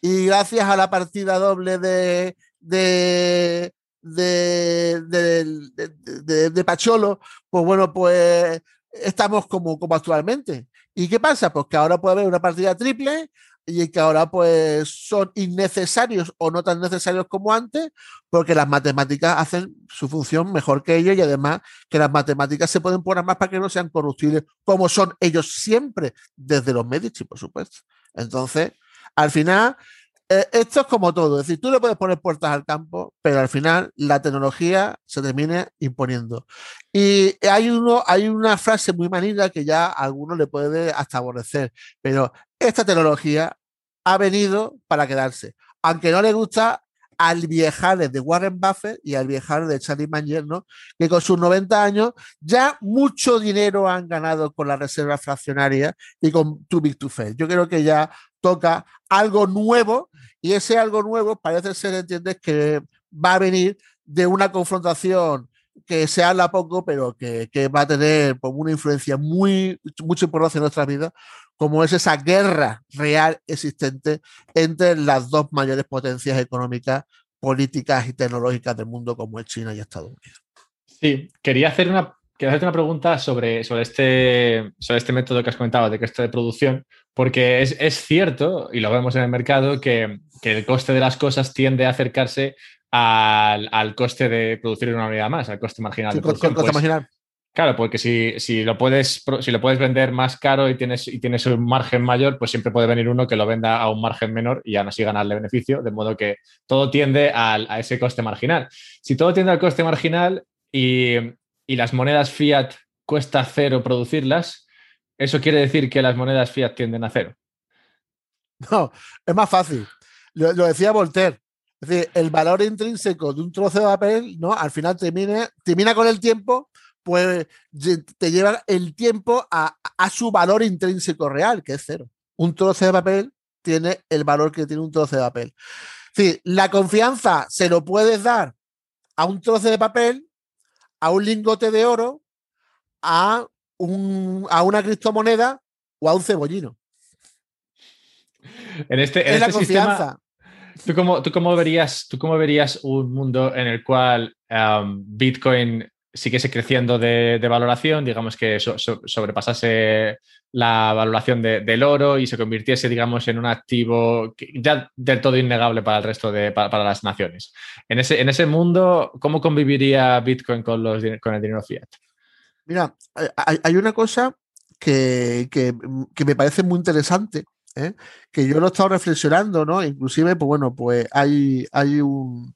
Y gracias a la partida doble de, de, de, de, Pacholo, pues bueno, pues estamos como, como actualmente. ¿Y qué pasa? Pues que ahora puede haber una partida triple y que ahora pues son innecesarios o no tan necesarios como antes, porque las matemáticas hacen su función mejor que ellos y además que las matemáticas se pueden poner más para que no sean corruptibles, como son ellos siempre, desde los Medici, por supuesto. Entonces, al final, eh, esto es como todo, es decir, tú le puedes poner puertas al campo, pero al final la tecnología se termina imponiendo. Y hay, uno, hay una frase muy manida que ya a algunos le puede hasta aborrecer, pero esta tecnología ha venido para quedarse. Aunque no le gusta al viejales de Warren Buffett y al viejales de Charlie Manger, ¿no? que con sus 90 años ya mucho dinero han ganado con la reserva fraccionaria y con Too Big to Fail. Yo creo que ya toca algo nuevo y ese algo nuevo parece ser, entiendes, que va a venir de una confrontación que se habla poco, pero que, va a tener pues, una influencia muy, mucho importante en nuestra vida, como es esa guerra real existente entre las dos mayores potencias económicas, políticas y tecnológicas del mundo, como es China y Estados Unidos. Sí, quería hacer una, quería hacerte una pregunta sobre, sobre, este, sobre este método que has comentado de coste de producción, porque es, es cierto, y lo vemos en el mercado, que, que, el coste de las cosas tiende a acercarse al, al, coste de producir una unidad más, al coste marginal de producción. Coste pues marginal. Claro, porque si, si, lo puedes, si lo puedes vender más caro y tienes, y tienes un margen mayor, pues siempre puede venir uno que lo venda a un margen menor y aún así ganarle beneficio, de modo que todo tiende al, a ese coste marginal. Si todo tiende al coste marginal y, y, las monedas fiat cuesta cero producirlas, ¿eso quiere decir que las monedas fiat tienden a cero? No, es más fácil. Lo, decía Voltaire. Es decir, el valor intrínseco de un trozo de papel, ¿no? Al final termina, termina con el tiempo pues te lleva el tiempo a, su valor intrínseco real, que es cero. Un trozo de papel tiene el valor que tiene un trozo de papel. Sí, la confianza se lo puedes dar a un trozo de papel, a un lingote de oro, a, un, a una criptomoneda o a un cebollino. En este, en este sistema, ¿tú cómo, ¿tú, cómo verías, ¿tú cómo verías un mundo en el cual um, Bitcoin siguiese creciendo de, valoración, digamos que sobrepasase la valoración del oro y se convirtiese, digamos, en un activo ya del todo innegable para el resto de para, las naciones. En ese, en ese mundo, ¿cómo conviviría Bitcoin con, los, con el dinero fiat? Mira, hay, una cosa que, me parece muy interesante, ¿eh? que yo lo he estado reflexionando, ¿no? Inclusive, pues bueno, pues hay, hay un,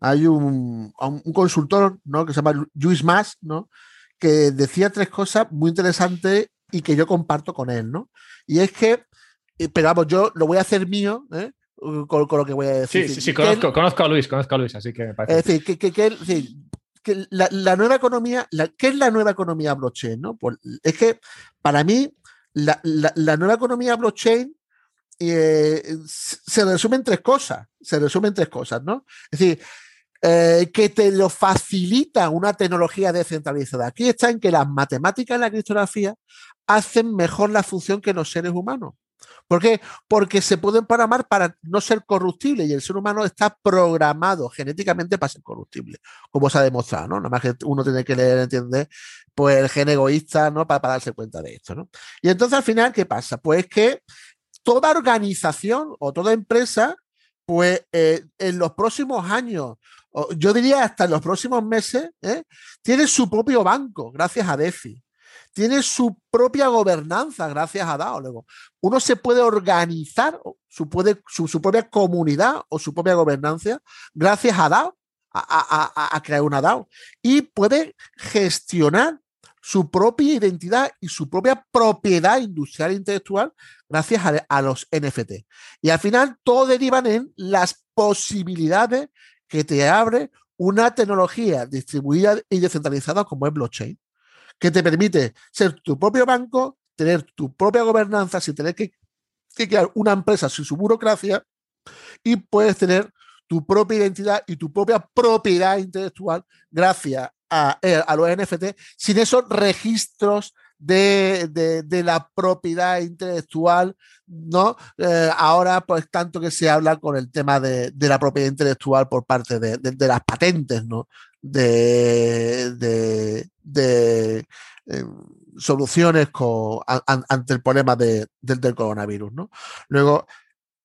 hay un, consultor ¿no? que se llama Luis Mas, ¿no? que decía tres cosas muy interesantes y que yo comparto con él. ¿no? Y es que, eh, pero vamos, yo lo voy a hacer mío ¿eh? con, lo que voy a decir. Sí, sí, sí conozco, conozco, a Luis, conozco a Luis, así que me parece. Es decir, que, que, la, nueva economía, la, ¿qué es la nueva economía blockchain? ¿no? Pues es que para mí la, nueva economía blockchain eh, se resume en tres cosas. Se resume en tres cosas, ¿no? Es decir, eh, que te lo facilita una tecnología descentralizada. Aquí está en que las matemáticas y la criptografía hacen mejor la función que los seres humanos. ¿Por qué? Porque se pueden programar para no ser corruptibles y el ser humano está programado genéticamente para ser corruptible, como se ha demostrado, ¿no? Nada más que uno tiene que leer, entender, pues el gen egoísta, ¿no? Para, darse cuenta de esto, ¿no? Y entonces al final, ¿qué pasa? Pues que toda organización o toda empresa, pues eh, en los próximos años yo diría hasta en los próximos meses, ¿eh? tiene su propio banco, gracias a DeFi. Tiene su propia gobernanza, gracias a DAO. Luego, uno se puede organizar su, puede, su, propia comunidad o su propia gobernanza gracias a DAO, a, crear una DAO. Y puede gestionar su propia identidad y su propia propiedad industrial e intelectual gracias a, los NFT. Y al final todo derivan en las posibilidades que te abre una tecnología distribuida y descentralizada como es blockchain, que te permite ser tu propio banco, tener tu propia gobernanza sin tener que, crear una empresa sin su burocracia y puedes tener tu propia identidad y tu propia propiedad intelectual gracias a, eh, a los NFT sin esos registros de, la propiedad intelectual, ¿no? Eh, ahora, pues tanto que se habla con el tema de, la propiedad intelectual por parte de, las patentes, ¿no? De, em, soluciones ante el problema del, del coronavirus, ¿no? Luego,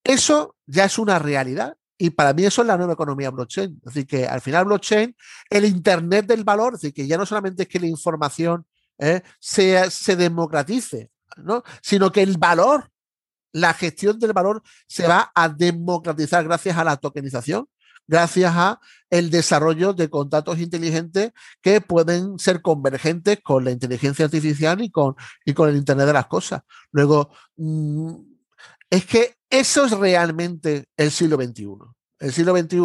eso ya es una realidad y para mí eso es la nueva economía blockchain. Es decir, que al final blockchain, el Internet del valor, es decir, que ya no solamente es que la información ¿eh? se, democratice, ¿no? sino que el valor, la gestión del valor se va a democratizar gracias a la tokenización, gracias a el desarrollo de contratos inteligentes que pueden ser convergentes con la inteligencia artificial y con, y con el Internet de las cosas. Luego, mm, es que eso es realmente el siglo XXI. El siglo XXI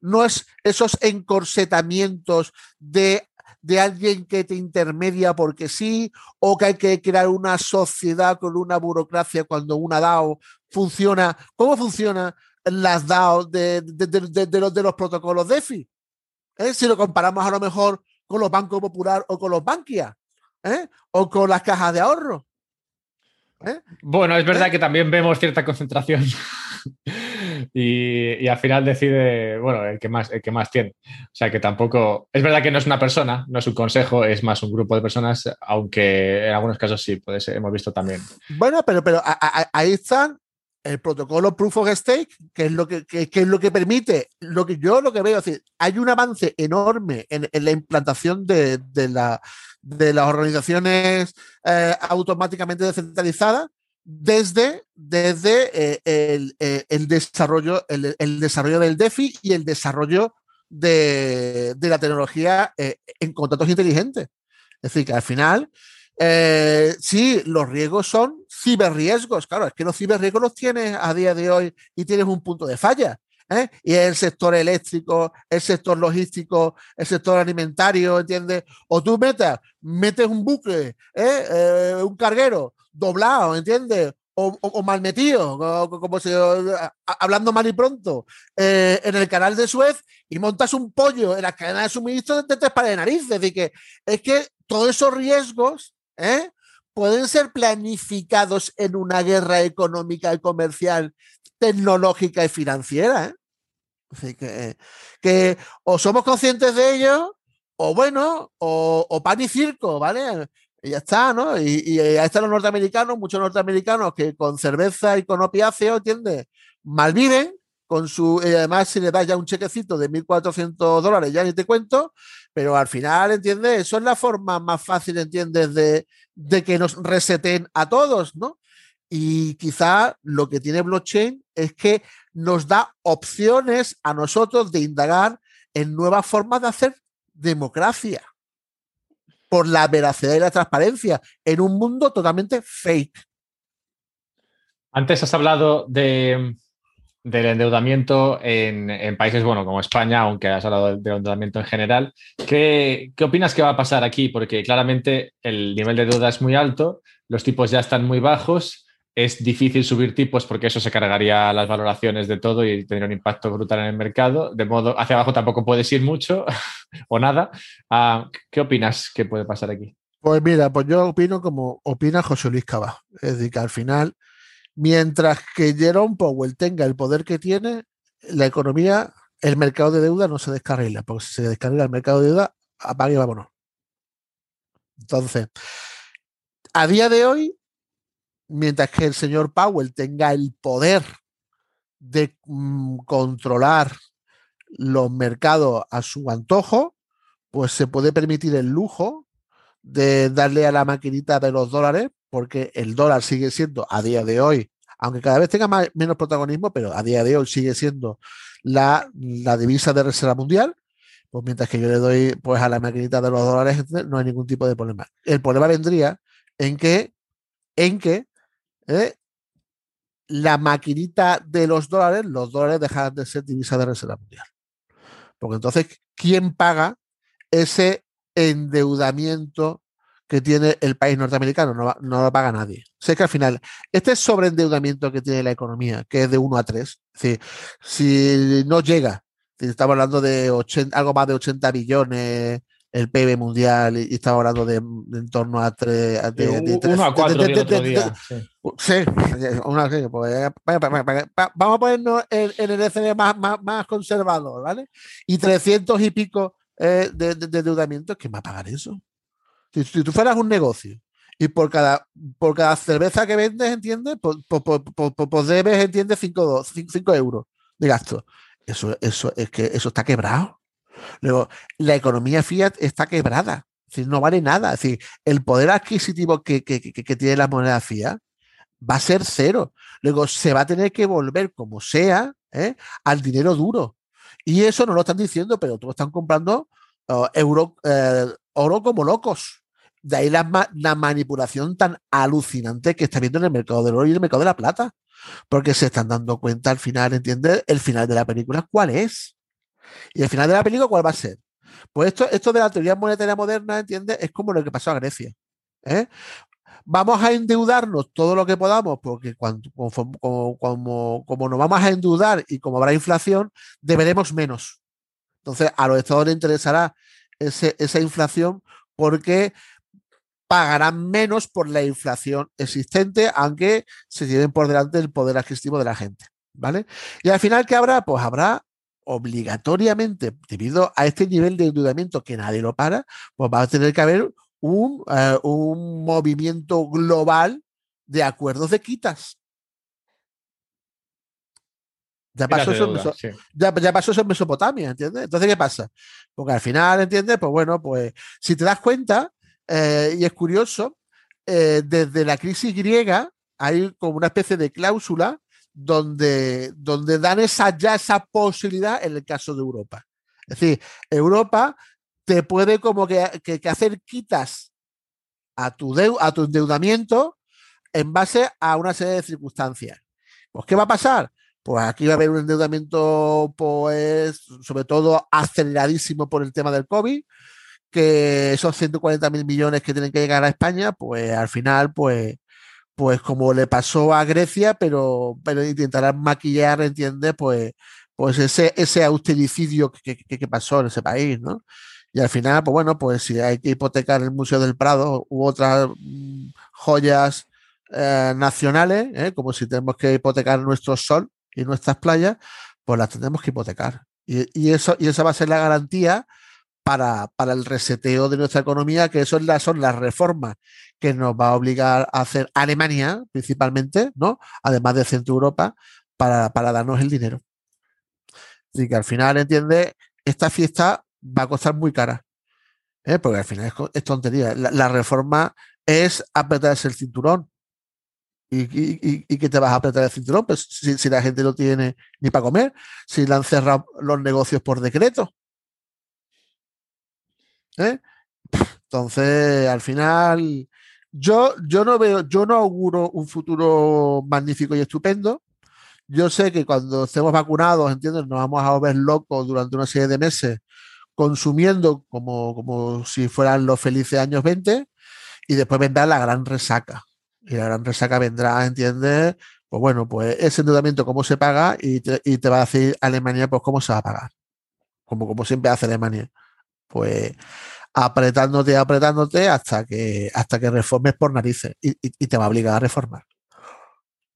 no es esos encorsetamientos de, de alguien que te intermedia porque sí, o que hay que crear una sociedad con una burocracia cuando una DAO funciona. ¿Cómo funciona las DAO de, los, de los protocolos DeFi? ¿Eh? Si lo comparamos a lo mejor con los bancos popular o con los banquia, ¿eh? o con las cajas de ahorro. ¿Eh? Bueno, es verdad que también vemos cierta concentración y, al final decide, bueno, el que, más, el que más tiene. O sea que tampoco, es verdad que no es una persona, no es un consejo, es más un grupo de personas, aunque en algunos casos sí, puede ser, hemos visto también. Bueno, pero, pero ahí están el protocolo Proof of Stake, que es lo que, es lo que permite, lo que yo lo que veo, es decir, hay un avance enorme en, la implantación de, la, de las organizaciones eh, automáticamente descentralizadas desde, desde eh, eh, el, desarrollo, el, desarrollo del DeFi y el desarrollo de, de la tecnología en contratos inteligentes. Es decir, que al final sí, los riesgos son ciberriesgos. Claro, es que los ciberriesgos los tienes a día de hoy y tienes un punto de falla. ¿eh? Y es el sector eléctrico, el sector logístico, el sector alimentario, ¿entiendes? O tú metes, metes un buque, ¿eh? un carguero doblado, ¿entiendes? O, mal metido, como se, hablando mal y pronto, en el canal de Suez y montas un pollo en la cadena de suministro de tres pares de narices. Es decir, que es que todos esos riesgos ¿eh? Pueden ser planificados en una guerra económica y comercial, tecnológica y financiera. ¿eh? Así que, que o somos conscientes de ello, o bueno, o, pan y circo, ¿vale? Y ya está, ¿no? Y, y, ahí están los norteamericanos, muchos norteamericanos que con cerveza y con opiáceo, ¿entiendes? Malviven, con su, y además si le das ya un chequecito de 1.400 dólares, ya ni te cuento, pero al final, ¿entiendes? Eso es la forma más fácil, ¿entiendes? De, de que nos reseten a todos, ¿no? Y quizá lo que tiene blockchain es que nos da opciones a nosotros de indagar en nuevas formas de hacer democracia por la veracidad y la transparencia en un mundo totalmente fake. Antes has hablado de, del endeudamiento en, países bueno, como España, aunque has hablado del endeudamiento en general. ¿Qué, ¿Qué, opinas que va a pasar aquí? Porque claramente el nivel de deuda es muy alto, los tipos ya están muy bajos, es difícil subir tipos porque eso se cargaría las valoraciones de todo y tendría un impacto brutal en el mercado. De modo, hacia abajo tampoco puedes ir mucho o nada. Ah, ¿Qué opinas que puede pasar aquí? Pues mira, pues yo opino como opina José Luis Cava. Es decir, que al final Mientras que Jerome Powell tenga el poder que tiene, la economía, el mercado de deuda no se descarrila, porque si se descarrila el mercado de deuda, apague y vámonos. Entonces, a día de hoy, mientras que el señor Powell tenga el poder de mm, controlar los mercados a su antojo, pues se puede permitir el lujo de darle a la maquinita de los dólares porque el dólar sigue siendo a día de hoy, aunque cada vez tenga menos protagonismo, pero a día de hoy sigue siendo la, divisa de reserva mundial, pues mientras que yo le doy pues a la maquinita de los dólares, no hay ningún tipo de problema. El problema vendría en que, en que eh, la maquinita de los dólares, los dólares dejan de ser divisa de reserva mundial. Porque entonces, ¿quién paga ese endeudamiento que tiene el país norteamericano, no, no lo paga nadie. Sé que al final, este sobreendeudamiento que tiene la economía, que es de 1 a 3, si no llega, si estamos hablando de algo más de 80 billones el PIB mundial y estamos hablando de, en torno a 3 de, 1 a 4 sí, vamos a ponernos en, el ECB más, más, más, conservador, ¿vale? Y 300 y pico eh, de, de, endeudamiento, ¿quién va a pagar eso? Si, tú fueras un negocio y por cada, por cada cerveza que vendes, ¿entiendes? Pues, pues, pues, pues debes, ¿entiendes? 5 euros de gasto. Eso, eso, es que eso está quebrado. Luego, la economía fiat está quebrada. Es no vale nada. Es decir, el poder adquisitivo que, tiene la moneda fiat va a ser cero. Luego, se va a tener que volver como sea ¿eh? al dinero duro. Y eso no lo están diciendo, pero todos están comprando uh, euro, eh, oro como locos. De ahí la, manipulación tan alucinante que está viendo en el mercado del oro y el mercado de la plata. porque se están dando cuenta al final, ¿entiendes? El final de la película, ¿cuál es? Y el final de la película, ¿cuál va a ser? Pues esto, esto de la teoría monetaria moderna, ¿entiendes? Es como lo que pasó a Grecia. ¿eh? Vamos a endeudarnos todo lo que podamos, porque cuando, como, como, como, nos vamos a endeudar y como habrá inflación, deberemos menos. Entonces, a los estados les interesará ese, esa inflación porque pagarán menos por la inflación existente, aunque se lleven por delante el poder adquisitivo de la gente. ¿Vale? Y al final, ¿qué habrá? Pues habrá obligatoriamente, debido a este nivel de endeudamiento que nadie lo para, pues va a tener que haber un, uh, un movimiento global de acuerdos de quitas. Ya pasó, eso deuda, sí. ya, ya pasó, eso en Mesopotamia, ¿entiendes? Entonces, ¿qué pasa? Porque al final, ¿entiendes? Pues bueno, pues si te das cuenta, eh, y es curioso, eh, desde la crisis griega hay como una especie de cláusula donde, donde dan esa, ya esa posibilidad en el caso de Europa. Es decir, Europa te puede como que, que, hacer quitas a tu, a tu endeudamiento en base a una serie de circunstancias. Pues, ¿qué va a pasar? Pues aquí va a haber un endeudamiento, pues, sobre todo aceleradísimo por el tema del COVID, que esos 140 mil millones que tienen que llegar a España, pues al final, pues, pues como le pasó a Grecia, pero, pero intentarán maquillar, ¿entiendes? Pues, pues ese, ese austericidio que, que, que pasó en ese país, ¿no? Y al final, pues bueno, pues si hay que hipotecar el Museo del Prado u otras mm, joyas eh, nacionales, ¿eh? como si tenemos que hipotecar nuestro sol y nuestras playas, pues las tenemos que hipotecar. Y, y, eso, y esa va a ser la garantía para, para el reseteo de nuestra economía, que eso la, son las reformas que nos va a obligar a hacer Alemania, principalmente, ¿no? Además de Centro Europa, para, para darnos el dinero. Así que al final, entiende, esta fiesta va a costar muy cara. ¿eh? Porque al final es, es tontería. La, la, reforma es apretarse el cinturón. ¿Y, y, y, que te vas a apretar el cinturón? Pues si, si, la gente no tiene ni para comer, si le han cerrado los negocios por decreto. ¿Eh? Entonces, al final, yo, yo no veo, yo no auguro un futuro magnífico y estupendo. Yo sé que cuando estemos vacunados, ¿entiendes? Nos vamos a ver locos durante una serie de meses consumiendo como, como si fueran los felices años 20 y después vendrá la gran resaca. Y la gran resaca vendrá, ¿entiendes? Pues bueno, pues ese endeudamiento, ¿cómo se paga? Y te, y te va a decir Alemania, pues cómo se va a pagar. Como, como siempre hace Alemania. Pues apretándote, apretándote hasta que, hasta que reformes por narices y, te va a obligar a reformar.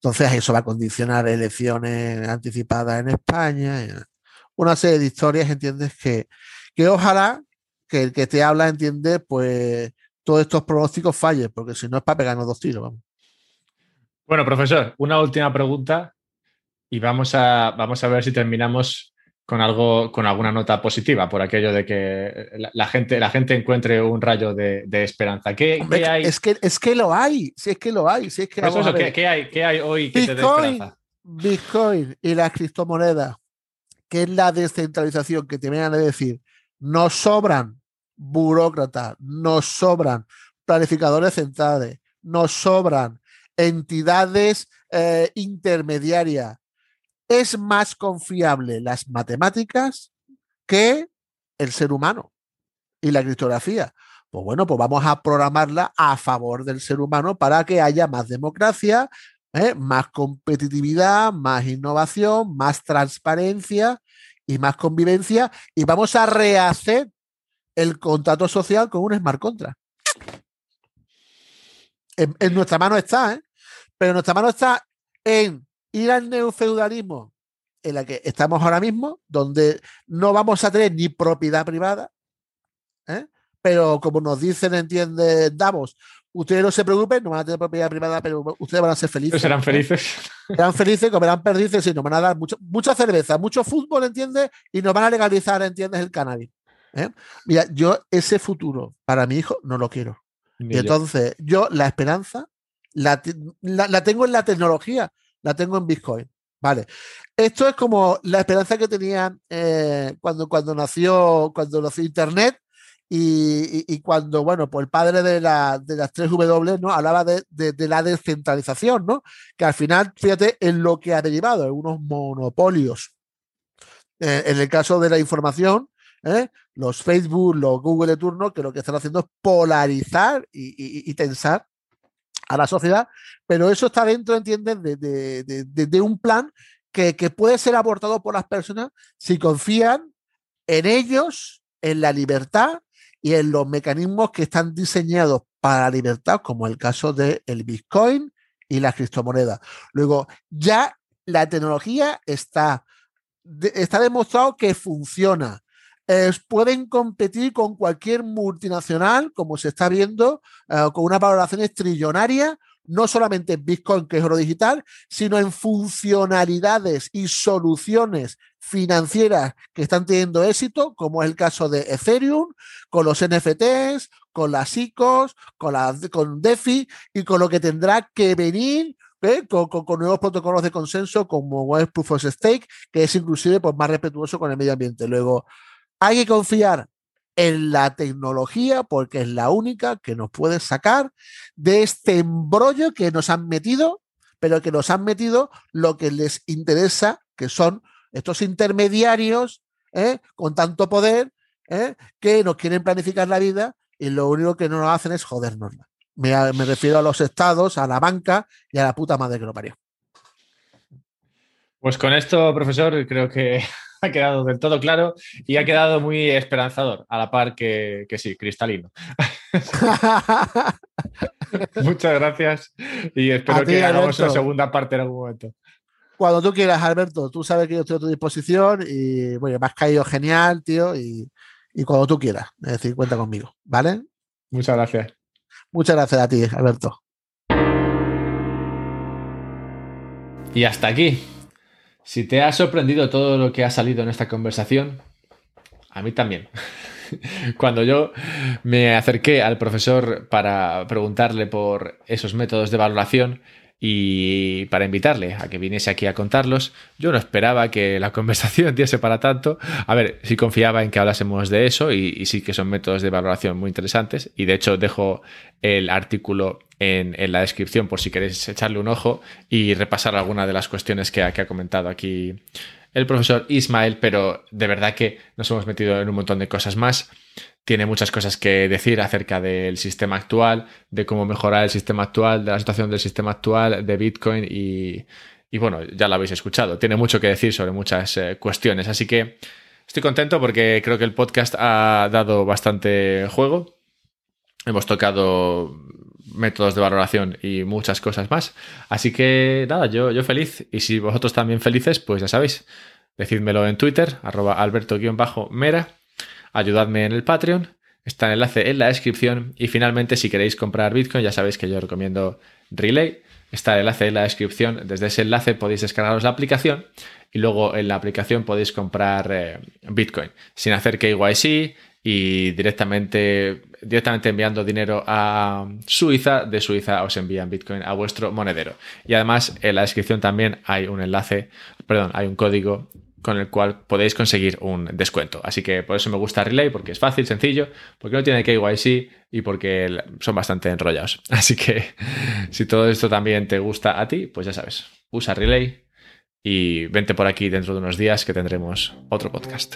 Entonces eso va a condicionar elecciones anticipadas en España, una serie de historias, ¿entiendes? Que, que ojalá que el que te habla entiende, pues todos estos pronósticos fallen, porque si no es para pegarnos dos tiros. Bueno, profesor, una última pregunta y vamos a, vamos a ver si terminamos con algo, con alguna nota positiva, por aquello de que la, la gente, la gente encuentre un rayo de, de esperanza. ¿Qué, Hombre, ¿qué, hay? Es que, es que lo hay, si es que lo hay, si es que eso, ¿qué, ¿qué, hay, ¿Qué hay hoy que Bitcoin, te dé esperanza? Bitcoin y las criptomonedas, que es la descentralización que te vienen a decir, nos sobran burócratas, nos sobran planificadores centrales, nos sobran entidades eh, intermediarias. Es más confiable las matemáticas que el ser humano y la criptografía. Pues bueno, pues vamos a programarla a favor del ser humano para que haya más democracia, ¿eh? más competitividad, más innovación, más transparencia y más convivencia y vamos a rehacer el contrato social con un smart contract. En, nuestra mano está, ¿eh? pero en nuestra mano está en ir al neofeudalismo en la que estamos ahora mismo, donde no vamos a tener ni propiedad privada, ¿eh? pero como nos dicen, entiende Davos, ustedes no se preocupen, no van a tener propiedad privada, pero ustedes van a ser felices. Serán felices. Serán felices, comerán perdices y nos van a dar mucho, mucha cerveza, mucho fútbol, ¿entiendes? Y nos van a legalizar, ¿entiendes? El cannabis. ¿eh? Mira, yo ese futuro para mi hijo no lo quiero. Ni y entonces, yo. yo la esperanza la, la, la, tengo en la tecnología, la tengo en Bitcoin. Vale. Esto es como la esperanza que tenía eh, cuando, cuando nació, cuando nació Internet Y, cuando, bueno, pues el padre de, la, de las tres W, ¿no? Hablaba de, de, la descentralización, ¿no? Que al final, fíjate, en lo que ha derivado, en unos monopolios. Eh, en el caso de la información, ¿eh? los Facebook, los Google de turno, que lo que están haciendo es polarizar y, y tensar a la sociedad, pero eso está dentro, ¿entiendes?, de, de un plan que, puede ser aportado por las personas si confían en ellos, en la libertad y en los mecanismos que están diseñados para la libertad, como el caso del el Bitcoin y las criptomonedas. Luego, ya la tecnología está, está demostrado que funciona. Pueden competir con cualquier multinacional, como se está viendo, eh, con una valoración trillonaria no solamente en Bitcoin, que es oro digital, sino en funcionalidades y soluciones financieras que están teniendo éxito, como es el caso de Ethereum, con los NFTs, con las ICOs, con, con DeFi y con lo que tendrá que venir ¿eh? Con, nuevos protocolos de consenso como es Proof of Stake, que es inclusive pues, más respetuoso con el medio ambiente. Luego, hay que confiar en la tecnología porque es la única que nos puede sacar de este embrollo que nos han metido, pero que nos han metido lo que les interesa, que son estos intermediarios ¿eh? con tanto poder ¿eh? que nos quieren planificar la vida y lo único que no nos hacen es jodernosla. Me, me refiero a los estados, a la banca y a la puta madre que lo parió. Pues con esto, profesor, creo que ha quedado del todo claro y ha quedado muy esperanzador, a la par que, sí, cristalino. Muchas gracias y espero que hagamos una segunda parte en algún momento. Cuando tú quieras, Alberto, tú sabes que yo estoy a tu disposición y bueno, me has caído genial, tío, y, y cuando tú quieras, es decir, cuenta conmigo, ¿vale? Muchas gracias. Muchas gracias a ti, Alberto. Y hasta aquí si te ha sorprendido todo lo que ha salido en esta conversación, a mí también. Cuando yo me acerqué al profesor para preguntarle por esos métodos de valoración y para invitarle a que viniese aquí a contarlos, yo no esperaba que la conversación diese para tanto. A ver, sí confiaba en que hablásemos de eso y, sí que son métodos de valoración muy interesantes. Y de hecho dejo el artículo en, la descripción por si queréis echarle un ojo y repasar alguna de las cuestiones que, que ha comentado aquí el profesor Ismael, pero de verdad que nos hemos metido en un montón de cosas más. Tiene muchas cosas que decir acerca del sistema actual, de cómo mejorar el sistema actual, de la situación del sistema actual, de Bitcoin y, bueno, ya lo habéis escuchado. Tiene mucho que decir sobre muchas eh, cuestiones, así que estoy contento porque creo que el podcast ha dado bastante juego. Hemos tocado métodos de valoración y muchas cosas más. Así que nada, yo, yo feliz. Y si vosotros también felices, pues ya sabéis, decídmelo en Twitter, arroba alberto-mera. Ayudadme en el Patreon. Está el enlace en la descripción. Y finalmente, si queréis comprar Bitcoin, ya sabéis que yo recomiendo Relay. Está el enlace en la descripción. Desde ese enlace podéis descargaros la aplicación y luego en la aplicación podéis comprar eh, Bitcoin sin hacer KYC y directamente, directamente enviando dinero a Suiza. De Suiza os envían Bitcoin a vuestro monedero. Y además en la descripción también hay un enlace, perdón, hay un código con el cual podéis conseguir un descuento. Así que por eso me gusta Relay, porque es fácil, sencillo, porque no tiene KYC y porque son bastante enrollados. Así que si todo esto también te gusta a ti, pues ya sabes, usa Relay y vente por aquí dentro de unos días que tendremos otro podcast.